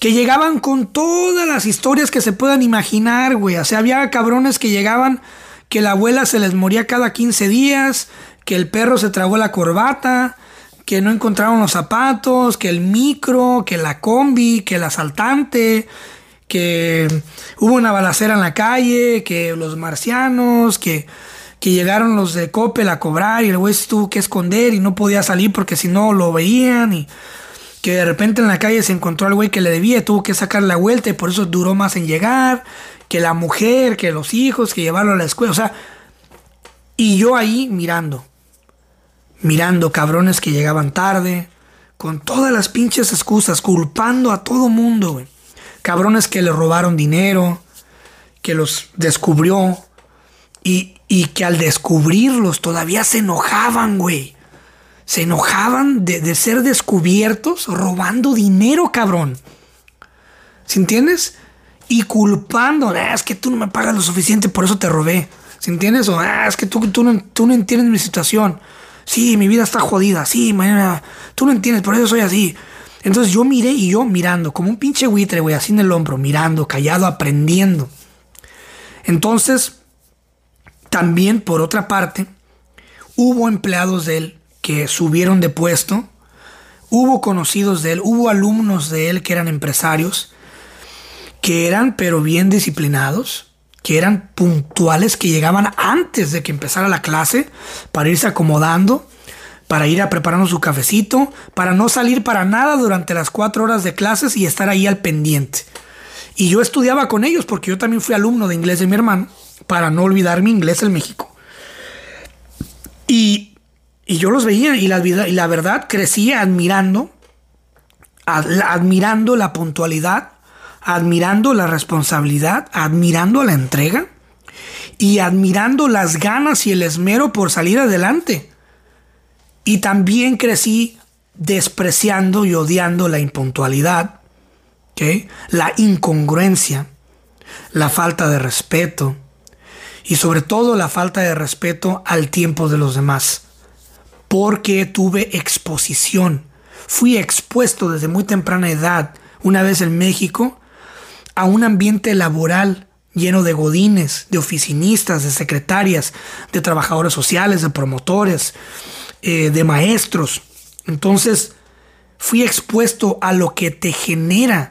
S1: que llegaban con todas las historias que se puedan imaginar, güey. O sea, había cabrones que llegaban que la abuela se les moría cada 15 días, que el perro se tragó la corbata, que no encontraron los zapatos, que el micro, que la combi, que el asaltante, que hubo una balacera en la calle, que los marcianos, que, que llegaron los de Coppel a cobrar y el güey tuvo que esconder y no podía salir porque si no lo veían y que de repente en la calle se encontró al güey que le debía, tuvo que sacar la vuelta y por eso duró más en llegar, que la mujer, que los hijos, que llevarlo a la escuela, o sea, y yo ahí mirando, mirando cabrones que llegaban tarde, con todas las pinches excusas, culpando a todo mundo, güey. Cabrones que le robaron dinero, que los descubrió y, y que al descubrirlos todavía se enojaban, güey. Se enojaban de, ser descubiertos robando dinero, cabrón. ¿Sí entiendes? Y culpando, ah, es que tú no me pagas lo suficiente, por eso te robé. ¿Sí entiendes? O ah, es que tú, tú, no, tú no entiendes mi situación. Sí, mi vida está jodida. Sí, mañana. Tú no entiendes, por eso soy así. Entonces yo miré y yo mirando, como un pinche buitre, güey, así en el hombro, mirando, callado, aprendiendo. Entonces, también por otra parte, hubo empleados de él subieron de puesto, hubo conocidos de él, hubo alumnos de él que eran empresarios, que eran pero bien disciplinados, que eran puntuales, que llegaban antes de que empezara la clase para irse acomodando, para ir a preparando su cafecito, para no salir para nada durante las cuatro horas de clases y estar ahí al pendiente. Y yo estudiaba con ellos porque yo también fui alumno de inglés de mi hermano, para no olvidar mi inglés en México. Y y yo los veía y la, y la verdad crecía admirando, admirando la puntualidad, admirando la responsabilidad, admirando la entrega y admirando las ganas y el esmero por salir adelante. Y también crecí despreciando y odiando la impuntualidad, la incongruencia, la falta de respeto y sobre todo la falta de respeto al tiempo de los demás porque tuve exposición. Fui expuesto desde muy temprana edad, una vez en México, a un ambiente laboral lleno de godines, de oficinistas, de secretarias, de trabajadores sociales, de promotores, eh, de maestros. Entonces, fui expuesto a lo que te genera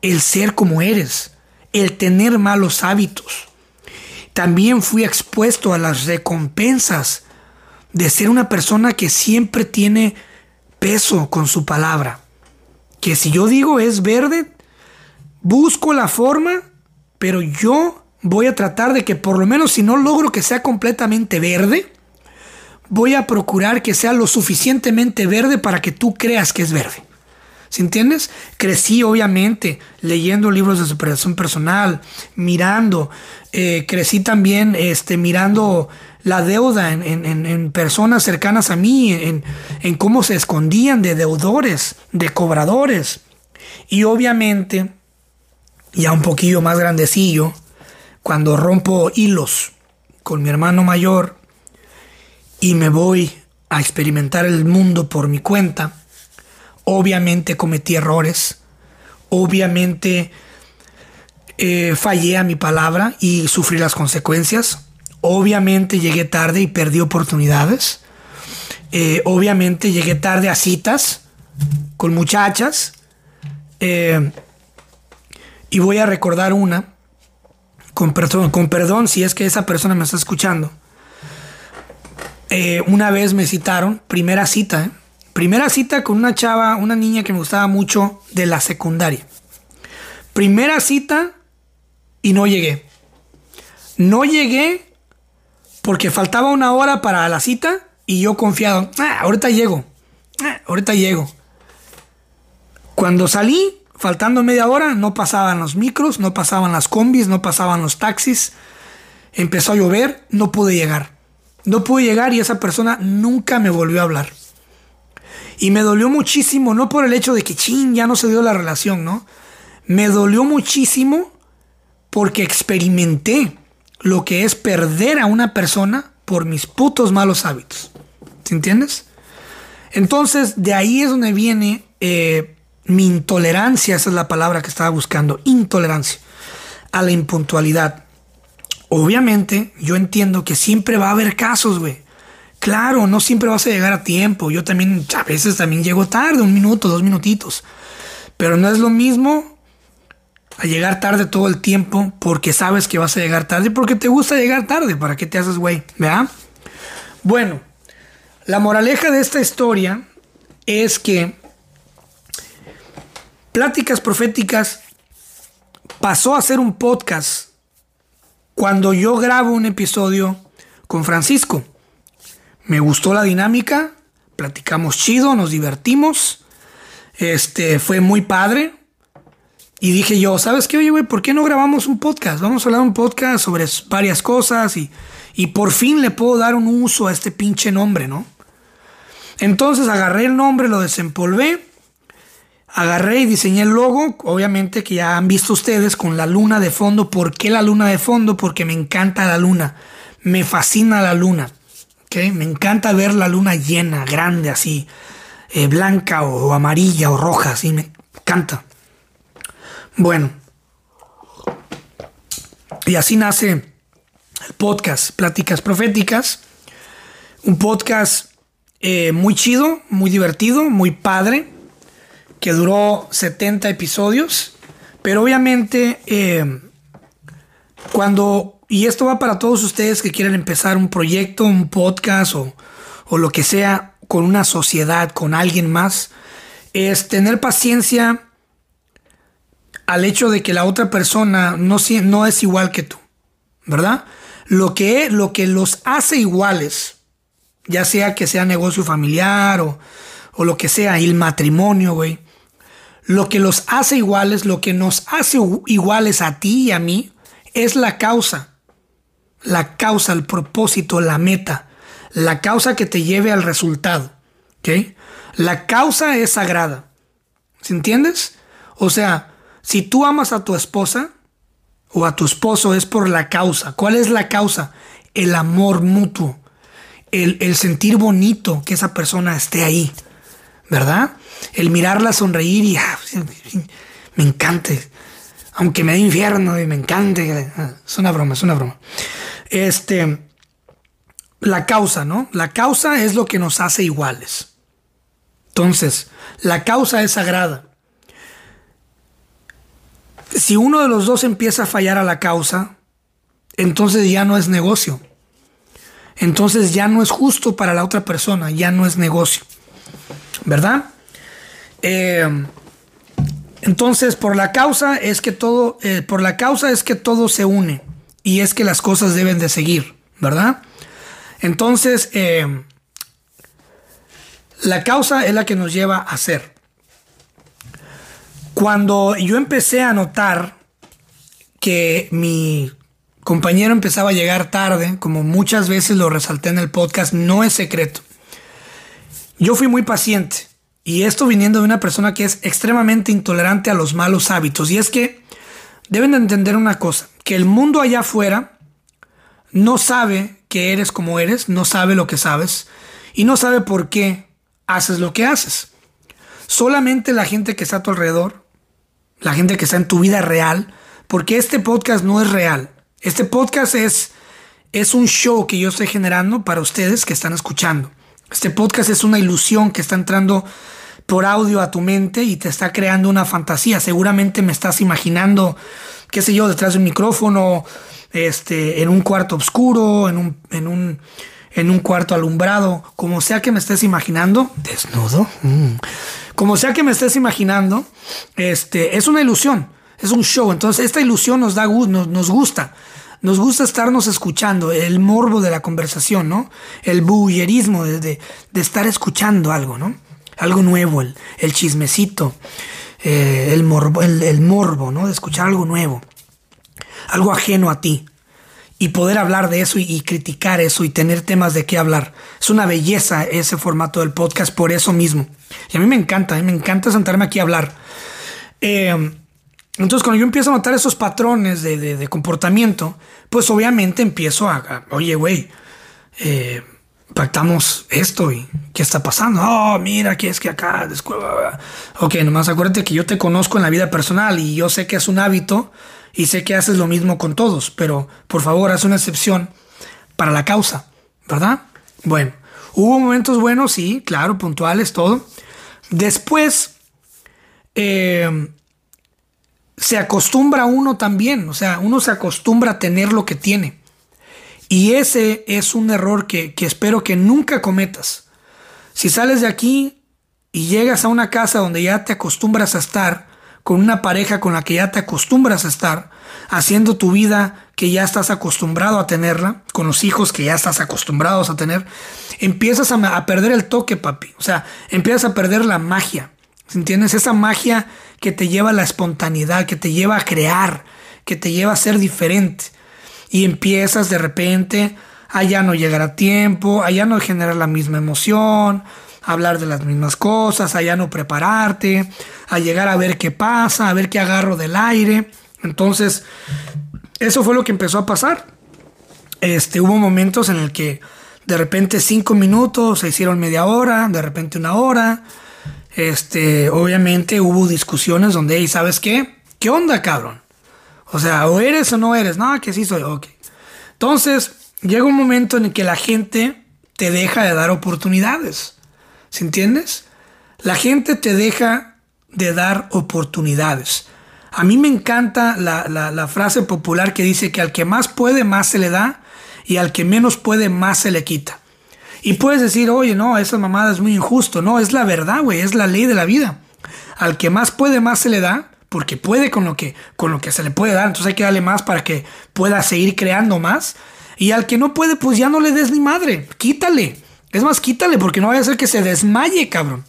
S1: el ser como eres, el tener malos hábitos. También fui expuesto a las recompensas de ser una persona que siempre tiene peso con su palabra. Que si yo digo es verde, busco la forma, pero yo voy a tratar de que por lo menos si no logro que sea completamente verde, voy a procurar que sea lo suficientemente verde para que tú creas que es verde. ¿Sí entiendes? Crecí obviamente leyendo libros de superación personal, mirando, eh, crecí también este, mirando la deuda en, personas cercanas a mí, en, en cómo se escondían de deudores, de cobradores. Y obviamente, ya un poquillo más grandecillo, cuando rompo hilos con mi hermano mayor y me voy a experimentar el mundo por mi cuenta, obviamente cometí errores, obviamente eh, fallé a mi palabra y sufrí las consecuencias. Obviamente llegué tarde y perdí oportunidades. Eh, obviamente llegué tarde a citas con muchachas. Eh, y voy a recordar una, con perdón, con perdón si es que esa persona me está escuchando. Una vez me citaron, primera cita, primera cita con una chava, una niña que me gustaba mucho de la secundaria. Primera cita y no llegué. No llegué porque faltaba una hora para la cita y yo confiado, ah, ahorita llego, ah, ahorita llego. Cuando salí, faltando media hora, no pasaban los micros, no pasaban las combis, no pasaban los taxis. Empezó a llover, no pude llegar. No pude llegar y esa persona nunca me volvió a hablar. Y me dolió muchísimo, no por el hecho de que chin, ya no se dio la relación, ¿no? Me dolió muchísimo porque experimenté lo que es perder a una persona por mis putos malos hábitos. ¿Se entiendes? Entonces, de ahí es donde viene eh, mi intolerancia, esa es la palabra que estaba buscando, intolerancia a la impuntualidad. Obviamente, yo entiendo que siempre va a haber casos, güey. Claro, no siempre vas a llegar a tiempo. Yo también, a veces también llego tarde, un minuto, dos minutitos. Pero no es lo mismo a llegar tarde todo el tiempo porque sabes que vas a llegar tarde, porque te gusta llegar tarde, ¿para qué te haces güey? ¿Verdad? Bueno, la moraleja de esta historia es que Pláticas Proféticas pasó a ser un podcast cuando yo grabo un episodio con Francisco. Me gustó la dinámica, platicamos chido, nos divertimos. Este fue muy padre. Y dije yo, ¿sabes qué? Oye, güey, ¿por qué no grabamos un podcast? Vamos a hablar un podcast sobre varias cosas y, y por fin le puedo dar un uso a este pinche nombre, ¿no? Entonces agarré el nombre, lo desempolvé, agarré y diseñé el logo, obviamente que ya han visto ustedes con la luna de fondo. ¿Por qué la luna de fondo? Porque me encanta la luna, me fascina la luna, Me encanta ver la luna llena, grande así, eh, blanca o, amarilla o roja, así, me encanta. Bueno, y así nace el podcast Pláticas Proféticas, un podcast eh, muy chido, muy divertido, muy padre, que duró 70 episodios, pero obviamente eh, cuando, y esto va para todos ustedes que quieren empezar un proyecto, un podcast o, o lo que sea con una sociedad, con alguien más, es tener paciencia al hecho de que la otra persona no, no es igual que tú, ¿verdad? Lo que, lo que los hace iguales ya sea que sea negocio familiar o, o lo que sea, el matrimonio, güey. Lo que los hace iguales, lo que nos hace iguales a ti y a mí, es la causa. La causa, el propósito, la meta. La causa que te lleve al resultado. ¿Ok? La causa es sagrada. ¿Se entiendes? O sea, si tú amas a tu esposa o a tu esposo es por la causa. ¿Cuál es la causa? El amor mutuo el, sentir bonito que esa persona esté ahí, ¿verdad? El mirarla sonreír y ah, me encante. Aunque me dé infierno y me encante. Es una broma, es una broma. Este, la causa, ¿no? La causa es lo que nos hace iguales. Entonces, la causa es sagrada. Si uno de los dos empieza a fallar a la causa, entonces ya no es negocio entonces ya no es justo para la otra persona, ya no es negocio. ¿Verdad? Eh, entonces, por la causa es que todo, eh, por la causa es que todo se une y es que las cosas deben de seguir, ¿verdad? Entonces, eh, la causa es la que nos lleva a hacer. Cuando yo empecé a notar que mi compañero empezaba a llegar tarde, como muchas veces lo resalté en el podcast, no es secreto. Yo fui muy paciente y esto viniendo de una persona que es extremadamente intolerante a los malos hábitos. Y es que deben de entender una cosa, que el mundo allá afuera no sabe que eres como eres, no sabe lo que sabes y no sabe por qué haces lo que haces. Solamente la gente que está a tu alrededor, la gente que está en tu vida real, porque este podcast no es real. Este podcast es, es un show que yo estoy generando para ustedes que están escuchando. Este podcast es una ilusión que está entrando por audio a tu mente y te está creando una fantasía. Seguramente me estás imaginando, qué sé yo, detrás de un micrófono, este, en un cuarto oscuro, en un, en un, en un cuarto alumbrado, como sea que me estés imaginando, desnudo, mm. como sea que me estés imaginando, este, es una ilusión, es un show. Entonces esta ilusión nos da nos, nos gusta nos gusta estarnos escuchando, el morbo de la conversación, ¿no? El bullerismo de, de, estar escuchando algo, ¿no? Algo nuevo, el, el chismecito, eh, el, morbo, el, morbo, ¿no? De escuchar algo nuevo, algo ajeno a ti. Y poder hablar de eso y, criticar eso y tener temas de qué hablar. Es una belleza ese formato del podcast por eso mismo. Y a mí me encanta, a me encanta sentarme aquí a hablar. Eh, entonces, cuando yo empiezo a notar esos patrones de, comportamiento, pues obviamente empiezo a, oye, güey, eh, pactamos esto y ¿qué está pasando? Oh, mira, que es que acá, ok, nomás acuérdate que yo te conozco en la vida personal y yo sé que es un hábito y sé que haces lo mismo con todos, pero por favor, haz una excepción para la causa, ¿verdad? Bueno, hubo momentos buenos, sí, claro, puntuales, todo. Después, eh, se acostumbra uno también, o sea, uno se acostumbra a tener lo que tiene. Y ese es un error que, espero que nunca cometas. Si sales de aquí y llegas a una casa donde ya te acostumbras a estar, con una pareja con la que ya te acostumbras a estar, haciendo tu vida que ya estás acostumbrado a tenerla, con los hijos que ya estás acostumbrados a tener, empiezas a, perder el toque, papi. O sea, empiezas a perder la magia. ¿Entiendes? Esa magia que te lleva a la espontaneidad, que te lleva a crear, que te lleva a ser diferente. Y empiezas de repente a ya no llegar a tiempo, a ya no generar la misma emoción, a hablar de las mismas cosas, a ya no prepararte, a llegar a ver qué pasa, a ver qué agarro del aire. Entonces, eso fue lo que empezó a pasar. Este, hubo momentos en el que de repente cinco minutos se hicieron media hora, de repente una hora. Este, obviamente hubo discusiones donde, ¿y ¿sabes qué? ¿Qué onda, cabrón? O sea, o eres o no eres. No, que sí soy, ok. Entonces, llega un momento en el que la gente te deja de dar oportunidades. ¿Se entiendes? La gente te deja de dar oportunidades. A mí me encanta la, frase popular que dice que al que más puede, más se le da, y al que menos puede, más se le quita. Y puedes decir, oye, no, esa mamada es muy injusto. No, es la verdad, güey, es la ley de la vida. Al que más puede, más se le da, porque puede con lo que, con lo que se le puede dar. Entonces hay que darle más para que pueda seguir creando más. Y al que no puede, pues ya no le des ni madre. Quítale. Es más, quítale, porque no vaya a ser que se desmaye, cabrón.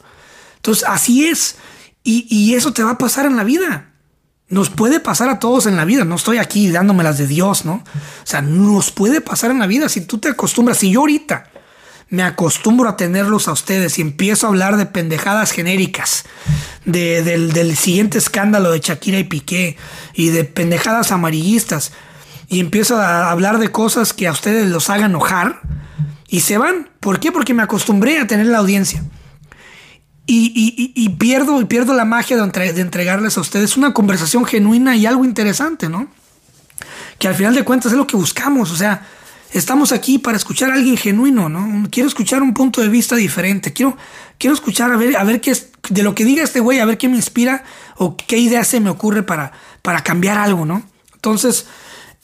S1: Entonces, así es. Y, y eso te va a pasar en la vida. Nos puede pasar a todos en la vida. No estoy aquí dándomelas de Dios, ¿no? O sea, nos puede pasar en la vida. Si tú te acostumbras, si yo ahorita me acostumbro a tenerlos a ustedes y empiezo a hablar de pendejadas genéricas, de, del, siguiente escándalo de Shakira y Piqué y de pendejadas amarillistas, y empiezo a hablar de cosas que a ustedes los hagan enojar, y se van. ¿Por qué? Porque me acostumbré a tener la audiencia. Y, pierdo, pierdo la magia de, de, entregarles a ustedes una conversación genuina y algo interesante, ¿no? Que al final de cuentas es lo que buscamos, o sea, estamos aquí para escuchar a alguien genuino, ¿no? Quiero escuchar un punto de vista diferente, quiero, quiero escuchar a ver, a ver qué es, de lo que diga este güey, a ver qué me inspira o qué idea se me ocurre para, para cambiar algo, ¿no? Entonces,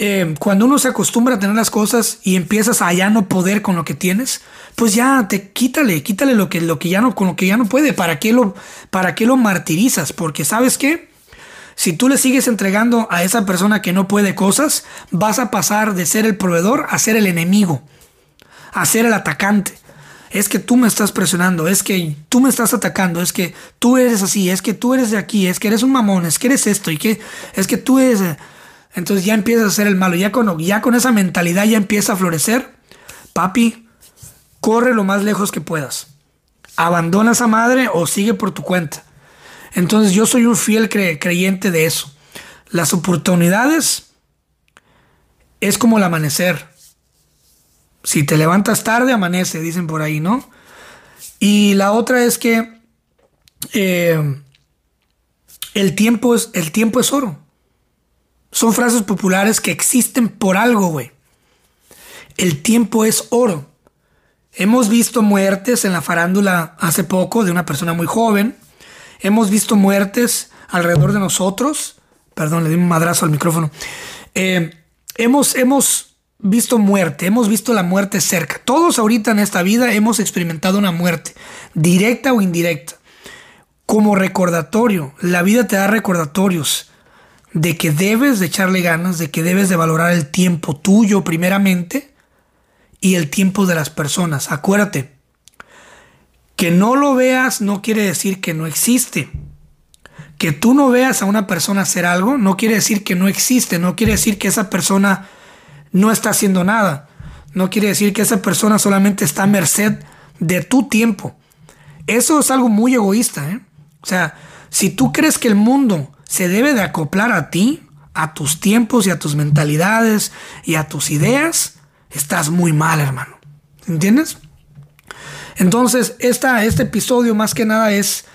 S1: eh, cuando uno se acostumbra a tener las cosas y empiezas a ya no poder con lo que tienes, pues ya te quítale, quítale lo que, lo que ya no, con lo que ya no puede. ¿Para qué lo, para qué lo martirizas? Porque sabes qué? Si tú le sigues entregando a esa persona que no puede cosas, vas a pasar de ser el proveedor a ser el enemigo, a ser el atacante. Es que tú me estás presionando, es que tú me estás atacando, es que tú eres así, es que tú eres de aquí, es que eres un mamón, es que eres esto y que es que tú eres entonces ya empieza a ser el malo. Ya con, ya con esa mentalidad ya empieza a florecer. Papi, corre lo más lejos que puedas. Abandona a esa madre o sigue por tu cuenta. Entonces yo soy un fiel creyente de eso. Las oportunidades es como el amanecer. Si te levantas tarde, amanece, dicen por ahí, ¿no? Y la otra es que eh, el, tiempo es, el tiempo es oro. Son frases populares que existen por algo, güey. El tiempo es oro. Hemos visto muertes en la farándula hace poco de una persona muy joven. Hemos visto muertes alrededor de nosotros. Perdón, le di un madrazo al micrófono. Eh, hemos, hemos visto muerte, hemos visto la muerte cerca. Todos ahorita en esta vida hemos experimentado una muerte, directa o indirecta. Como recordatorio, la vida te da recordatorios de que debes de echarle ganas, de que debes de valorar el tiempo tuyo primeramente y el tiempo de las personas. Acuérdate, que no lo veas no quiere decir que no existe. Que tú no veas a una persona hacer algo no quiere decir que no existe, no quiere decir que esa persona no está haciendo nada. No quiere decir que esa persona solamente está a merced de tu tiempo. Eso es algo muy egoísta. ¿eh? O sea, si tú crees que el mundo se debe de acoplar a ti, a tus tiempos y a tus mentalidades y a tus ideas, estás muy mal, hermano. ¿Entiendes? Entonces, este episodio más que nada es,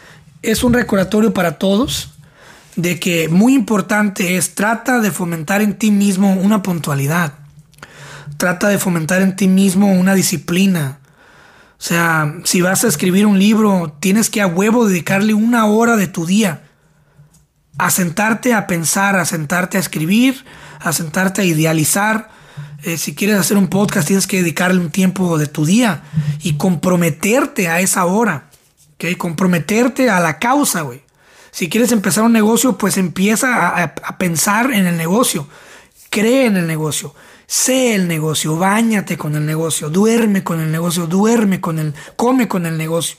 S1: es un recordatorio para todos de que muy importante es trata de fomentar en ti mismo una puntualidad. Trata de fomentar en ti mismo una disciplina. O sea, si vas a escribir un libro, tienes que a huevo dedicarle una hora de tu día a sentarte a pensar, a sentarte a escribir, a sentarte a idealizar. Eh, si quieres hacer un podcast, tienes que dedicarle un tiempo de tu día y comprometerte a esa hora. ¿okay? Comprometerte a la causa, güey. Si quieres empezar un negocio, pues empieza a, pensar en el negocio. Cree en el negocio. Sé el negocio. Báñate con el negocio. Duerme con el negocio. Duerme con el. Come con el negocio.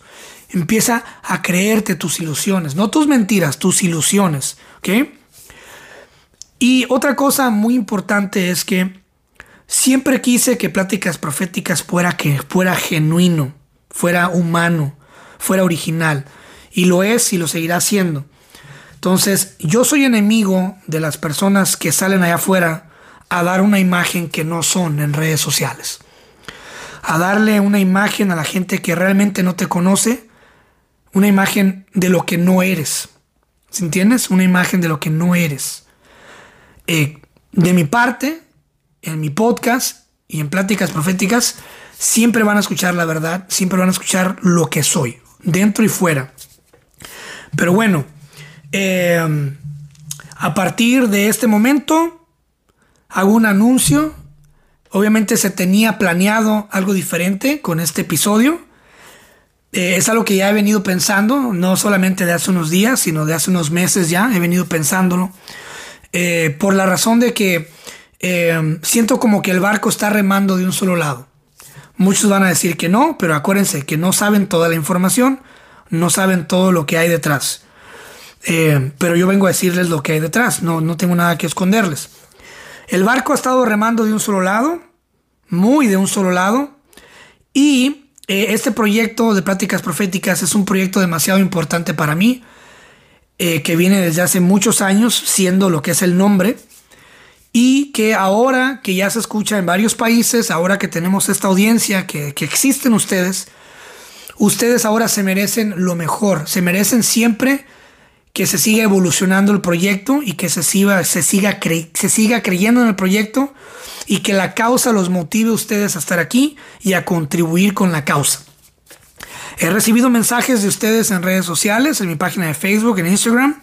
S1: Empieza a creerte tus ilusiones. No tus mentiras, tus ilusiones. ¿Ok? Y otra cosa muy importante es que siempre quise que Pláticas Proféticas fuera, que fuera genuino, fuera humano, fuera original. Y lo es y lo seguirá siendo. Entonces, yo soy enemigo de las personas que salen allá afuera a dar una imagen que no son en redes sociales. A darle una imagen a la gente que realmente no te conoce, una imagen de lo que no eres. ¿Se entiendes? Una imagen de lo que no eres. Eh, de mi parte, en mi podcast y en pláticas proféticas, siempre van a escuchar la verdad, siempre van a escuchar lo que soy, dentro y fuera. Pero bueno, eh, a partir de este momento, hago un anuncio. Obviamente se tenía planeado algo diferente con este episodio. Eh, es algo que ya he venido pensando, no solamente de hace unos días, sino de hace unos meses ya, he venido pensándolo. Eh, por la razón de que eh, siento como que el barco está remando de un solo lado. Muchos van a decir que no, pero acuérdense que no saben toda la información, no saben todo lo que hay detrás. Eh, pero yo vengo a decirles lo que hay detrás, no, no tengo nada que esconderles. El barco ha estado remando de un solo lado, muy de un solo lado, y este proyecto de prácticas proféticas es un proyecto demasiado importante para mí eh, que viene desde hace muchos años siendo lo que es el nombre y que ahora que ya se escucha en varios países, ahora que tenemos esta audiencia, que, existen ustedes, ustedes ahora se merecen lo mejor, se merecen siempre que se siga evolucionando el proyecto y que se siga, se siga, se siga creyendo en el proyecto y que la causa los motive a ustedes a estar aquí y a contribuir con la causa. He recibido mensajes de ustedes en redes sociales, en mi página de Facebook, en Instagram,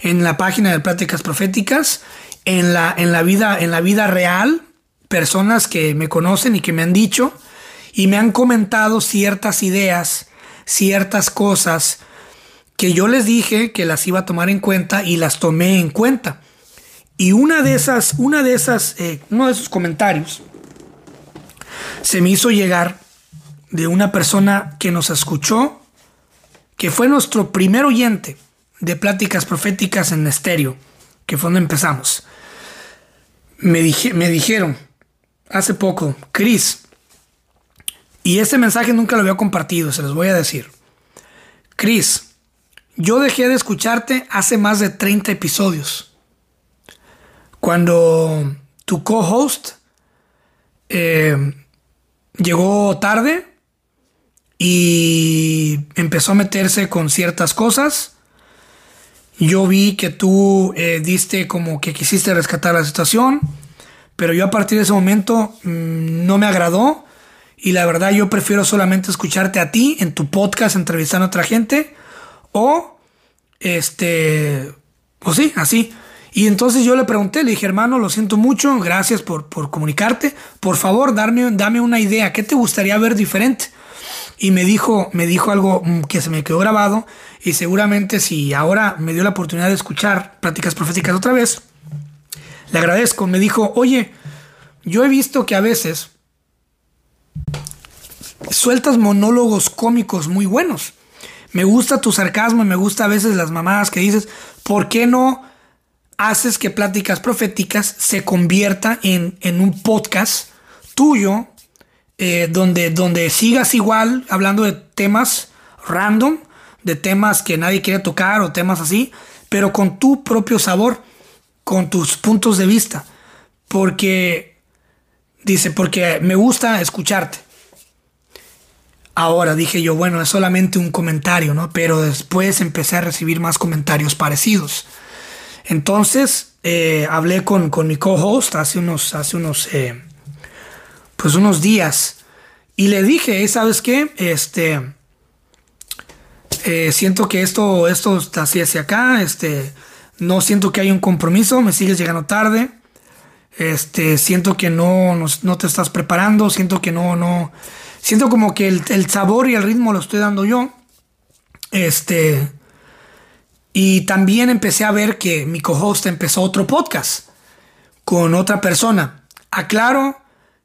S1: en la página de Pláticas Proféticas, en la, en la, vida, en la vida real, personas que me conocen y que me han dicho y me han comentado ciertas ideas, ciertas cosas que yo les dije que las iba a tomar en cuenta y las tomé en cuenta. Y una de esas, una de esas, eh, uno de esos comentarios se me hizo llegar de una persona que nos escuchó, que fue nuestro primer oyente de pláticas proféticas en estéreo, que fue donde empezamos. Me, dijeron hace poco, Chris, y este mensaje nunca lo había compartido, se los voy a decir. Chris, yo dejé de escucharte hace más de 30 episodios. Cuando tu co-host eh, llegó tarde y empezó a meterse con ciertas cosas. Yo vi que tú eh, diste como que quisiste rescatar la situación, pero yo a partir de ese momento mm, no me agradó y la verdad yo prefiero solamente escucharte a ti en tu podcast entrevistando a otra gente o este, o sí, así. Y entonces yo le pregunté, le dije, hermano, lo siento mucho, gracias por, por comunicarte. Por favor, darme, dame una idea, ¿qué te gustaría ver diferente? Y me dijo, me dijo algo mm, que se me quedó grabado y seguramente si ahora me dio la oportunidad de escuchar prácticas proféticas otra vez, le agradezco. Me dijo, oye, yo he visto que a veces sueltas monólogos cómicos muy buenos. Me gusta tu sarcasmo y me gusta a veces las mamadas que dices. ¿Por qué no haces que Pláticas Proféticas se convierta en, en un podcast tuyo eh, donde, donde sigas igual hablando de temas random, de temas que nadie quiere tocar o temas así, pero con tu propio sabor, con tus puntos de vista. Porque, dice, porque me gusta escucharte. Ahora dije yo, bueno, es solamente un comentario, ¿no? Pero después empecé a recibir más comentarios parecidos. Entonces, eh, hablé con, con mi co-host hace unos, hace unos eh, pues unos días y le dije, ¿sabes qué? Este, eh, siento que esto, esto está así hacia acá, este, no siento que hay un compromiso, me sigues llegando tarde, este, siento que no, no, te estás preparando, siento que no, no, siento como que el, el, sabor y el ritmo lo estoy dando yo, este, Y también empecé a ver que mi co-host empezó otro podcast con otra persona. Aclaro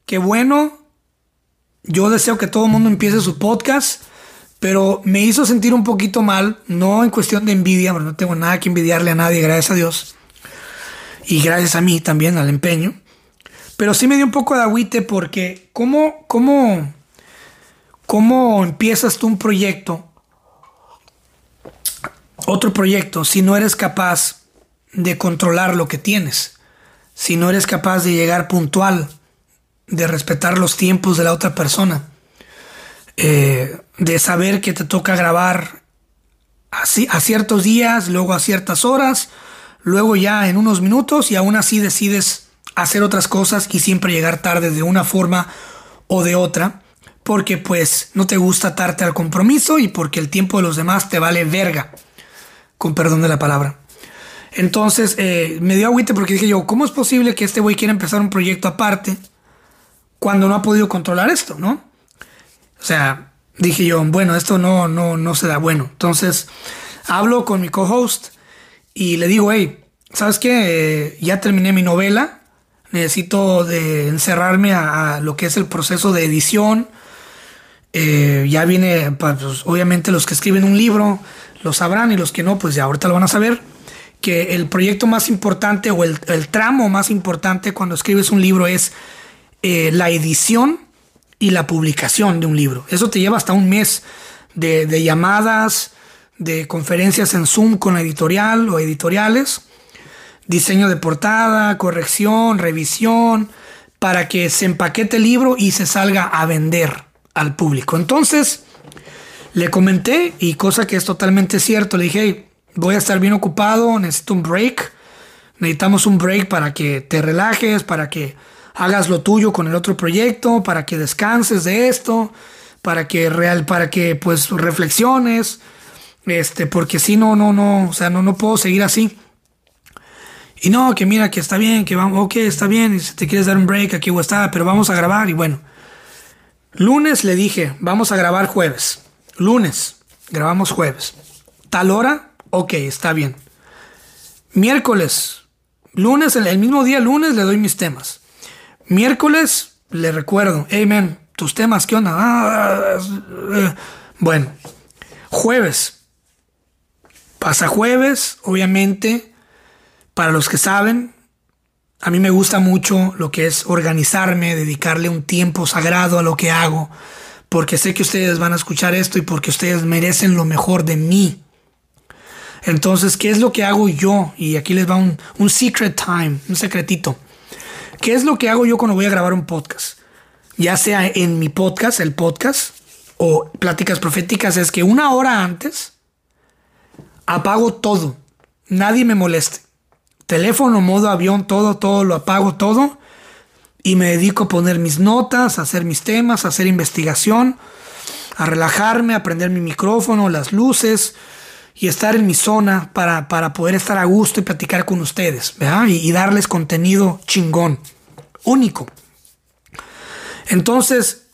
S1: que bueno, yo deseo que todo el mundo empiece su podcast, pero me hizo sentir un poquito mal, no en cuestión de envidia, no tengo nada que envidiarle a nadie, gracias a Dios. Y gracias a mí también, al empeño. Pero sí me dio un poco de agüite porque ¿cómo, cómo, cómo empiezas tú un proyecto otro proyecto si no eres capaz de controlar lo que tienes, si no eres capaz de llegar puntual, de respetar los tiempos de la otra persona, eh, de saber que te toca grabar así, a ciertos días, luego a ciertas horas, luego ya en unos minutos y aún así decides hacer otras cosas y siempre llegar tarde de una forma o de otra porque pues no te gusta atarte al compromiso y porque el tiempo de los demás te vale verga con perdón de la palabra. Entonces eh, me dio agüite porque dije yo, ¿cómo es posible que este güey quiera empezar un proyecto aparte cuando no ha podido controlar esto, no? O sea, dije yo, bueno, esto no, no, no se da bueno. Entonces hablo con mi co-host y le digo, hey, ¿sabes qué? Eh, ya terminé mi novela, necesito de encerrarme a, lo que es el proceso de edición. Eh, ya viene, pues, obviamente los que escriben un libro lo sabrán y los que no, pues ya ahorita lo van a saber, que el proyecto más importante o el, tramo más importante cuando escribes un libro es eh, la edición y la publicación de un libro. Eso te lleva hasta un mes de, llamadas, de conferencias en Zoom con la editorial o editoriales, diseño de portada, corrección, revisión, para que se empaquete el libro y se salga a vender al público. Entonces, le comenté, y cosa que es totalmente cierto, le dije, voy a estar bien ocupado, necesito un break, necesitamos un break para que te relajes, para que hagas lo tuyo con el otro proyecto, para que descanses de esto, para que real, para que pues reflexiones, este, porque si no, no, no, o sea, no, no puedo seguir así. Y no, que mira, que está bien, que vamos, ok, está bien, y si te quieres dar un break, aquí o está, pero vamos a grabar, y bueno. Lunes le dije, vamos a grabar jueves. Lunes, grabamos jueves. Tal hora, ok, está bien. Miércoles, lunes, el mismo día lunes le doy mis temas. Miércoles le recuerdo, hey tus temas, ¿qué onda? Ah, eh, bueno, jueves. Pasa jueves, obviamente, para los que saben, a mí me gusta mucho lo que es organizarme, dedicarle un tiempo sagrado a lo que hago porque sé que ustedes van a escuchar esto y porque ustedes merecen lo mejor de mí. Entonces, ¿qué es lo que hago yo? Y aquí les va un, secret time, un secretito. ¿Qué es lo que hago yo cuando voy a grabar un podcast? Ya sea en mi podcast, el podcast, o pláticas proféticas, es que una hora antes apago todo. Nadie me moleste. Teléfono, modo avión, todo, todo, lo apago todo y me dedico a poner mis notas, a hacer mis temas, a hacer investigación, a relajarme, a prender mi micrófono, las luces y estar en mi zona para, poder estar a gusto y platicar con ustedes y, darles contenido chingón, único. Entonces,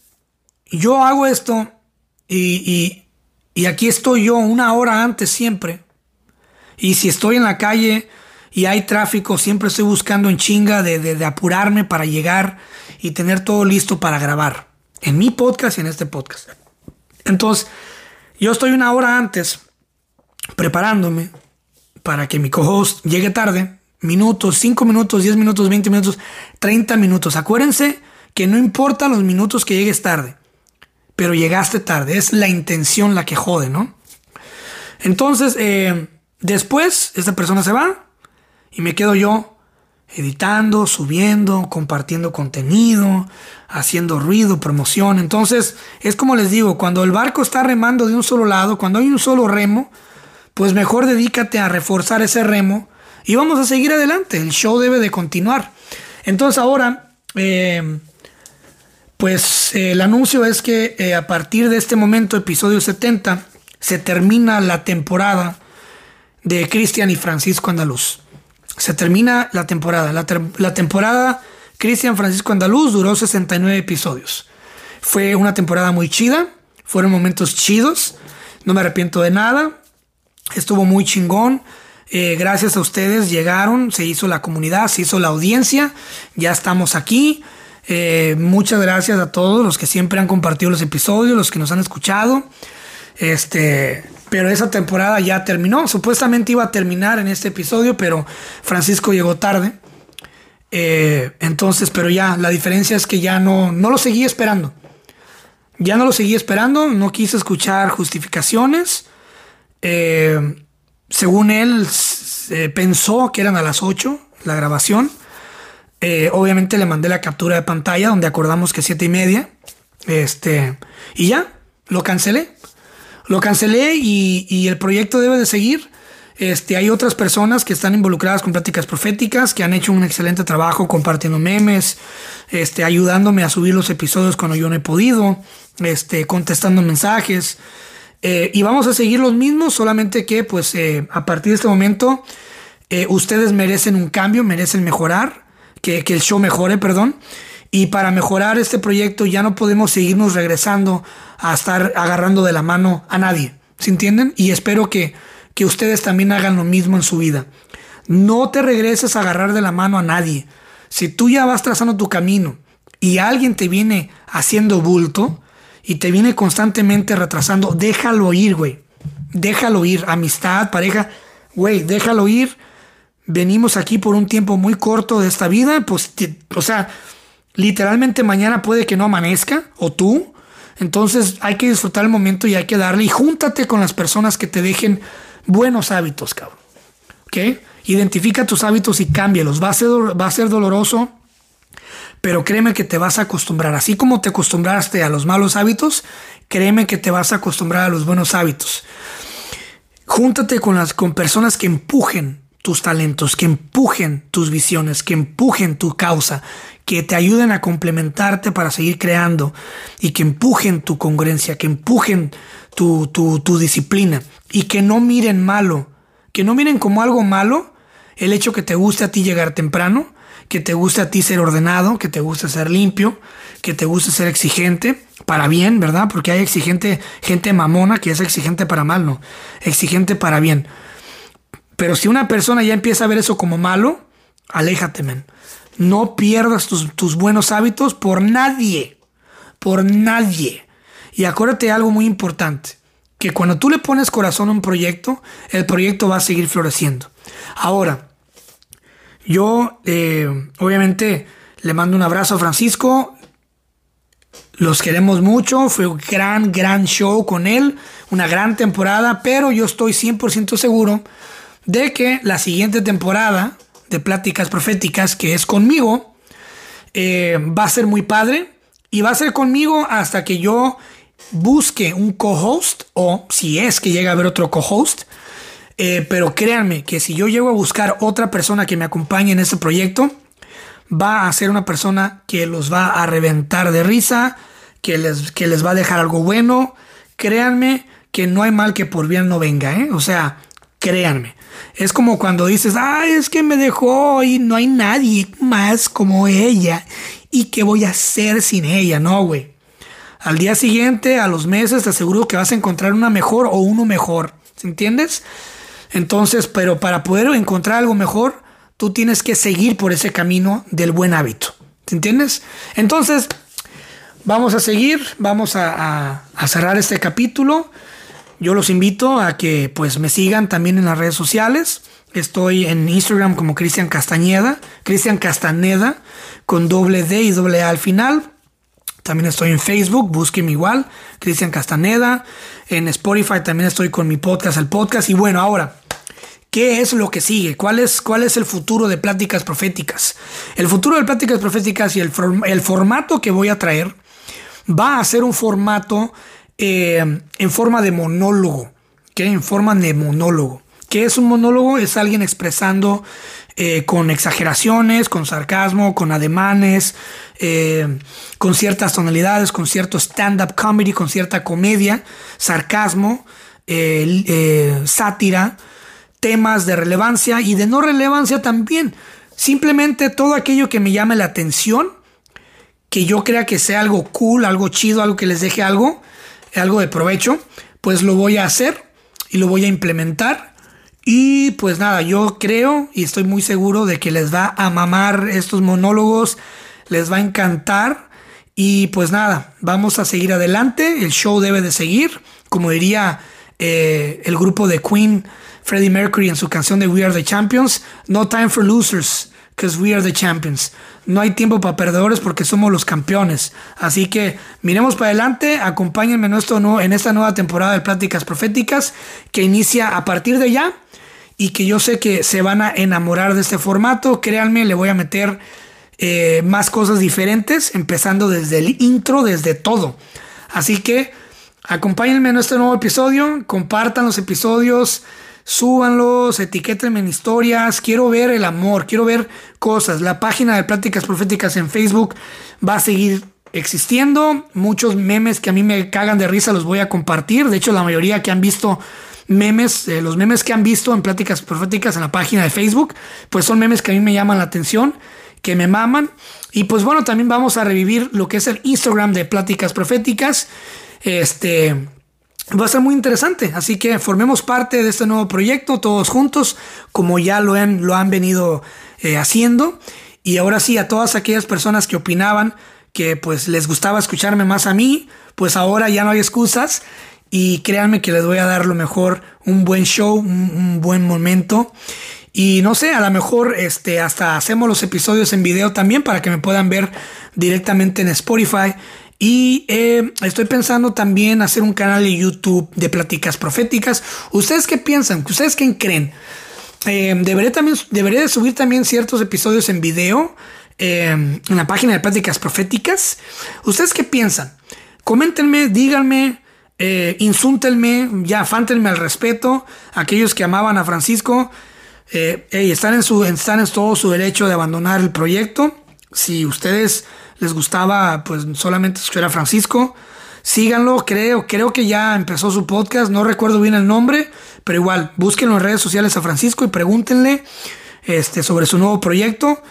S1: yo hago esto y, y aquí estoy yo una hora antes siempre. Y si estoy en la calle y hay tráfico, siempre estoy buscando en chinga de, apurarme para llegar y tener todo listo para grabar. En mi podcast y en este podcast. Entonces, yo estoy una hora antes preparándome para que mi co-host llegue tarde. Minutos, 5 minutos, 10 minutos, 20 minutos, 30 minutos. Acuérdense que no importa los minutos que llegues tarde, pero llegaste tarde. Es la intención la que jode, ¿no? Entonces, eh, después, esta persona se va, y me quedo yo editando, subiendo, compartiendo contenido, haciendo ruido, promoción. Entonces, es como les digo, cuando el barco está remando de un solo lado, cuando hay un solo remo, pues mejor dedícate a reforzar ese remo y vamos a seguir adelante. El show debe de continuar. Entonces ahora, eh, pues el anuncio es que eh, a partir de este momento, episodio 70, se termina la temporada de Cristian y Francisco Andaluz se termina la temporada. La, temporada Cristian Francisco Andaluz duró 69 episodios. Fue una temporada muy chida, fueron momentos chidos, no me arrepiento de nada. Estuvo muy chingón. Eh, gracias a ustedes llegaron, se hizo la comunidad, se hizo la audiencia. Ya estamos aquí. Eh, muchas gracias a todos los que siempre han compartido los episodios, los que nos han escuchado. Este, pero esa temporada ya terminó. Supuestamente iba a terminar en este episodio, pero Francisco llegó tarde. Eh, entonces, pero ya, la diferencia es que ya no, no lo seguí esperando. Ya no lo seguí esperando, no quise escuchar justificaciones. Eh, según él, pensó que eran a las 8 la grabación. Eh, obviamente le mandé la captura de pantalla donde acordamos que siete y media. Este, y ya, lo cancelé. Lo cancelé y, el proyecto debe de seguir. Este, hay otras personas que están involucradas con prácticas proféticas, que han hecho un excelente trabajo compartiendo memes, este, ayudándome a subir los episodios cuando yo no he podido, este, contestando mensajes. Eh, y vamos a seguir los mismos, solamente que pues eh, a partir de este momento ustedes merecen un cambio, merecen mejorar que, el show mejore, perdón. Y para mejorar este proyecto ya no podemos seguirnos regresando a estar agarrando de la mano a nadie. ¿Se entienden? Y espero que, que ustedes también hagan lo mismo en su vida. No te regreses a agarrar de la mano a nadie. Si tú ya vas trazando tu camino y alguien te viene haciendo bulto y te viene constantemente retrasando, déjalo ir, güey. Déjalo ir. Amistad, pareja, güey, déjalo ir venimos aquí por un tiempo muy corto de esta vida, pues, o sea, literalmente mañana puede que no amanezca, o tú. Entonces hay que disfrutar el momento y hay que darle. Y júntate con las personas que te dejen buenos hábitos, cabrón. ¿Ok? Identifica tus hábitos y cámbialos. Va a ser, va a ser doloroso, pero créeme que te vas a acostumbrar. Así como te acostumbraste a los malos hábitos, créeme que te vas a acostumbrar a los buenos hábitos. Júntate con, las, con personas que empujen tus talentos, que empujen tus visiones, que empujen tu causa, que te ayuden a complementarte para seguir creando y que empujen tu congruencia, que empujen tu, tu, disciplina y que no miren malo, que no miren como algo malo el hecho que te guste a ti llegar temprano, que te guste a ti ser ordenado, que te guste ser limpio, que te guste ser exigente, para bien, ¿verdad? Porque hay exigente, gente mamona que es exigente para mal, no, exigente para bien. Pero si una persona ya empieza a ver eso como malo, aléjate, men. No pierdas tus, buenos hábitos por nadie. Por nadie. Y acuérdate de algo muy importante. Que cuando tú le pones corazón a un proyecto, el proyecto va a seguir floreciendo. Ahora, yo eh, obviamente le mando un abrazo a Francisco. Los queremos mucho. Fue un gran, gran show con él. Una gran temporada. Pero yo estoy 100% seguro de que la siguiente temporada de Pláticas Proféticas, que es conmigo, eh, va a ser muy padre y va a ser conmigo hasta que yo busque un co-host o si es que llega a haber otro co-host. Eh, pero créanme que si yo llego a buscar otra persona que me acompañe en este proyecto, va a ser una persona que los va a reventar de risa, que les, que les va a dejar algo bueno. Créanme que no hay mal que por bien no venga, ¿eh? O sea, créanme. Es como cuando dices, ay, es que me dejó y no hay nadie más como ella. ¿Y qué voy a hacer sin ella? No, güey. Al día siguiente, a los meses, te aseguro que vas a encontrar una mejor o uno mejor. ¿Entiendes? Entonces, pero para poder encontrar algo mejor, tú tienes que seguir por ese camino del buen hábito. ¿Te entiendes? Entonces, vamos a seguir, vamos a, cerrar este capítulo. Yo los invito a que pues me sigan también en las redes sociales. Estoy en Instagram como Cristian Castañeda, Cristian Castaneda, con doble D y doble A al final. También estoy en Facebook, búsqueme igual, Cristian Castaneda. En Spotify también estoy con mi podcast, el podcast. Y bueno, ahora, ¿qué es lo que sigue? ¿Cuál es, cuál es el futuro de Pláticas Proféticas? El futuro de Pláticas Proféticas y el, el formato que voy a traer va a ser un formato eh, en forma de monólogo, en forma de monólogo. ¿Qué es un monólogo? Es alguien expresando eh, con exageraciones, con sarcasmo, con ademanes, eh, con ciertas tonalidades, con cierto stand-up comedy, con cierta comedia, sarcasmo, sátira, temas de relevancia y de no relevancia también. Simplemente todo aquello que me llame la atención, que yo crea que sea algo cool, algo chido, algo que les deje algo, algo de provecho, pues lo voy a hacer y lo voy a implementar. Y pues nada, yo creo y estoy muy seguro de que les va a mamar estos monólogos, les va a encantar. Y pues nada, vamos a seguir adelante, el show debe de seguir, como diría eh, el grupo de Queen, Freddie Mercury en su canción de We Are the Champions, No Time for Losers, because we are the champions. No hay tiempo para perdedores porque somos los campeones. Así que miremos para adelante, acompáñenme en, esta nueva temporada de Pláticas Proféticas que inicia a partir de ya y que yo sé que se van a enamorar de este formato. Créanme, le voy a meter eh, más cosas diferentes, empezando desde el intro, desde todo. Así que acompáñenme en este nuevo episodio, compartan los episodios súbanlos, etiquétenme en historias, quiero ver el amor, quiero ver cosas. La página de Pláticas Proféticas en Facebook va a seguir existiendo. Muchos memes que a mí me cagan de risa los voy a compartir. De hecho, la mayoría que han visto memes, eh, los memes que han visto en Pláticas Proféticas en la página de Facebook, pues son memes que a mí me llaman la atención, que me maman. Y pues bueno, también vamos a revivir lo que es el Instagram de Pláticas Proféticas. Este, va a ser muy interesante. Así que formemos parte de este nuevo proyecto todos juntos, como ya lo han, lo han venido eh, haciendo. Y ahora sí, a todas aquellas personas que opinaban que pues les gustaba escucharme más a mí, pues ahora ya no hay excusas. Y créanme que les voy a dar lo mejor, un buen show, un, buen momento. Y no sé, a lo mejor este, hasta hacemos los episodios en video también para que me puedan ver directamente en Spotify y eh, estoy pensando también hacer un canal de YouTube de pláticas proféticas. ¿Ustedes qué piensan? ¿Ustedes qué creen? Eh, debería, también, debería subir también ciertos episodios en video eh, en la página de pláticas proféticas. ¿Ustedes qué piensan? Coméntenme, díganme, eh, insúltenme, ya fántenme al respeto. Aquellos que amaban a Francisco, están, en su, están en todo su derecho de abandonar el proyecto. Si ustedes les gustaba pues solamente escuchar a Francisco, síganlo, creo, creo que ya empezó su podcast, no recuerdo bien el nombre, pero igual, búsquenlo en redes sociales a Francisco y pregúntenle este, sobre su nuevo proyecto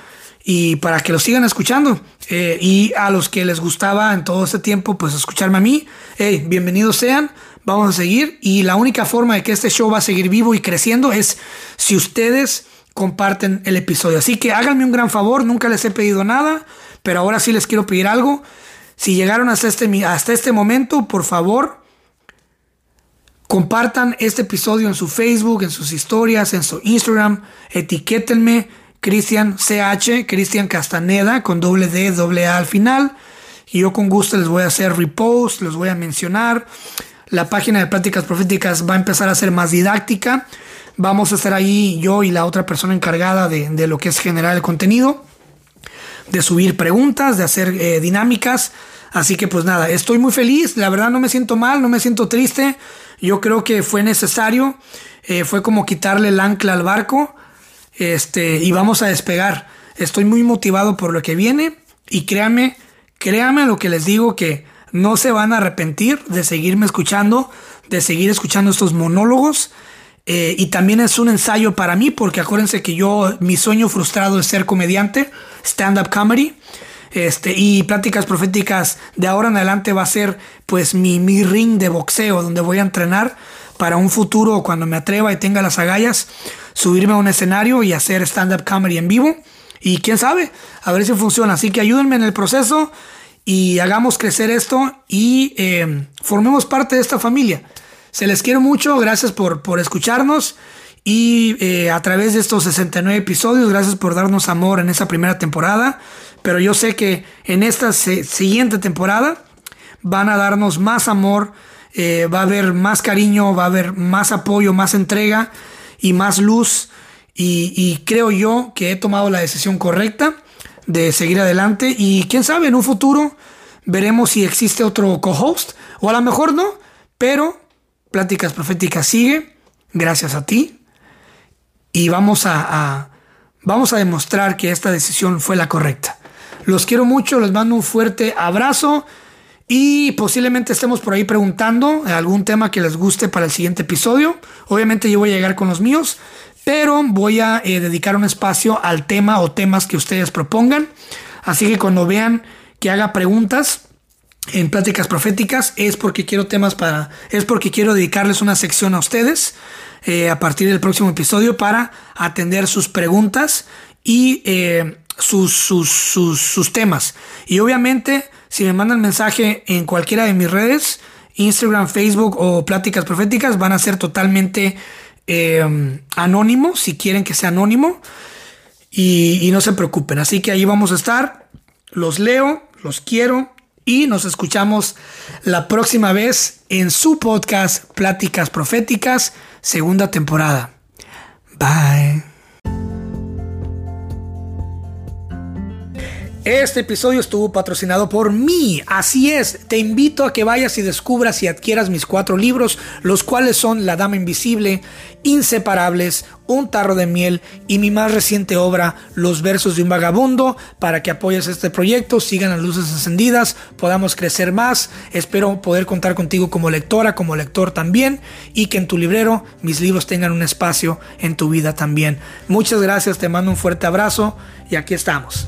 S1: y para que lo sigan escuchando. Eh, y a los que les gustaba en todo este tiempo, pues escucharme a mí, hey, bienvenidos sean, vamos a seguir. Y la única forma de que este show va a seguir vivo y creciendo es si ustedes comparten el episodio. Así que háganme un gran favor, nunca les he pedido nada, pero ahora sí les quiero pedir algo. Si llegaron hasta este, hasta este momento, por favor, compartan este episodio en su Facebook, en sus historias, en su Instagram, etiquétenme Cristian CH, Cristian Castaneda, con doble D, doble A al final. Y yo con gusto les voy a hacer repost, les voy a mencionar. La página de Pláticas Proféticas va a empezar a ser más didáctica. Vamos a estar ahí yo y la otra persona encargada de, de lo que es generar el contenido de subir preguntas, de hacer eh, dinámicas. Así que pues nada, estoy muy feliz, la verdad no me siento mal, no me siento triste. Yo creo que fue necesario, eh, fue como quitarle el ancla al barco este, y vamos a despegar. Estoy muy motivado por lo que viene y créanme, créanme lo que les digo que no se van a arrepentir de seguirme escuchando, de seguir escuchando estos monólogos. Eh, y también es un ensayo para mí, porque acuérdense que yo, mi sueño frustrado es ser comediante, stand-up comedy. Este, y pláticas proféticas de ahora en adelante va a ser pues mi, mi ring de boxeo donde voy a entrenar para un futuro cuando me atreva y tenga las agallas, subirme a un escenario y hacer stand-up comedy en vivo. Y quién sabe, a ver si funciona. Así que ayúdenme en el proceso y hagamos crecer esto y eh, formemos parte de esta familia. Se les quiero mucho, gracias por, por escucharnos y eh, a través de estos 69 episodios, gracias por darnos amor en esa primera temporada, pero yo sé que en esta siguiente temporada van a darnos más amor, eh, va a haber más cariño, va a haber más apoyo, más entrega y más luz. Y, y creo yo que he tomado la decisión correcta de seguir adelante y quién sabe, en un futuro veremos si existe otro co-host o a lo mejor no, pero Pláticas Proféticas sigue, gracias a ti. Y vamos a, vamos a demostrar que esta decisión fue la correcta. Los quiero mucho, les mando un fuerte abrazo y posiblemente estemos por ahí preguntando algún tema que les guste para el siguiente episodio. Obviamente yo voy a llegar con los míos, pero voy a eh, dedicar un espacio al tema o temas que ustedes propongan. Así que cuando vean que haga preguntas, en Pláticas Proféticas es porque quiero temas para, es porque quiero dedicarles una sección a ustedes eh, a partir del próximo episodio para atender sus preguntas y eh, sus, sus, sus, temas. Y obviamente, si me mandan mensaje en cualquiera de mis redes, Instagram, Facebook o Pláticas Proféticas, van a ser totalmente eh, anónimos, si quieren que sea anónimo. Y, y no se preocupen. Así que ahí vamos a estar. Los leo, los quiero y nos escuchamos la próxima vez en su podcast Pláticas Proféticas, segunda temporada. Bye. Este episodio estuvo patrocinado por mí, así es, te invito a que vayas y descubras y adquieras mis cuatro libros, los cuales son La Dama Invisible, Inseparables, Un Tarro de Miel y mi más reciente obra, Los Versos de un Vagabundo, para que apoyes este proyecto, sigan las luces encendidas, podamos crecer más, espero poder contar contigo como lectora, como lector también, y que en tu librero mis libros tengan un espacio en tu vida también. Muchas gracias, te mando un fuerte abrazo y aquí estamos.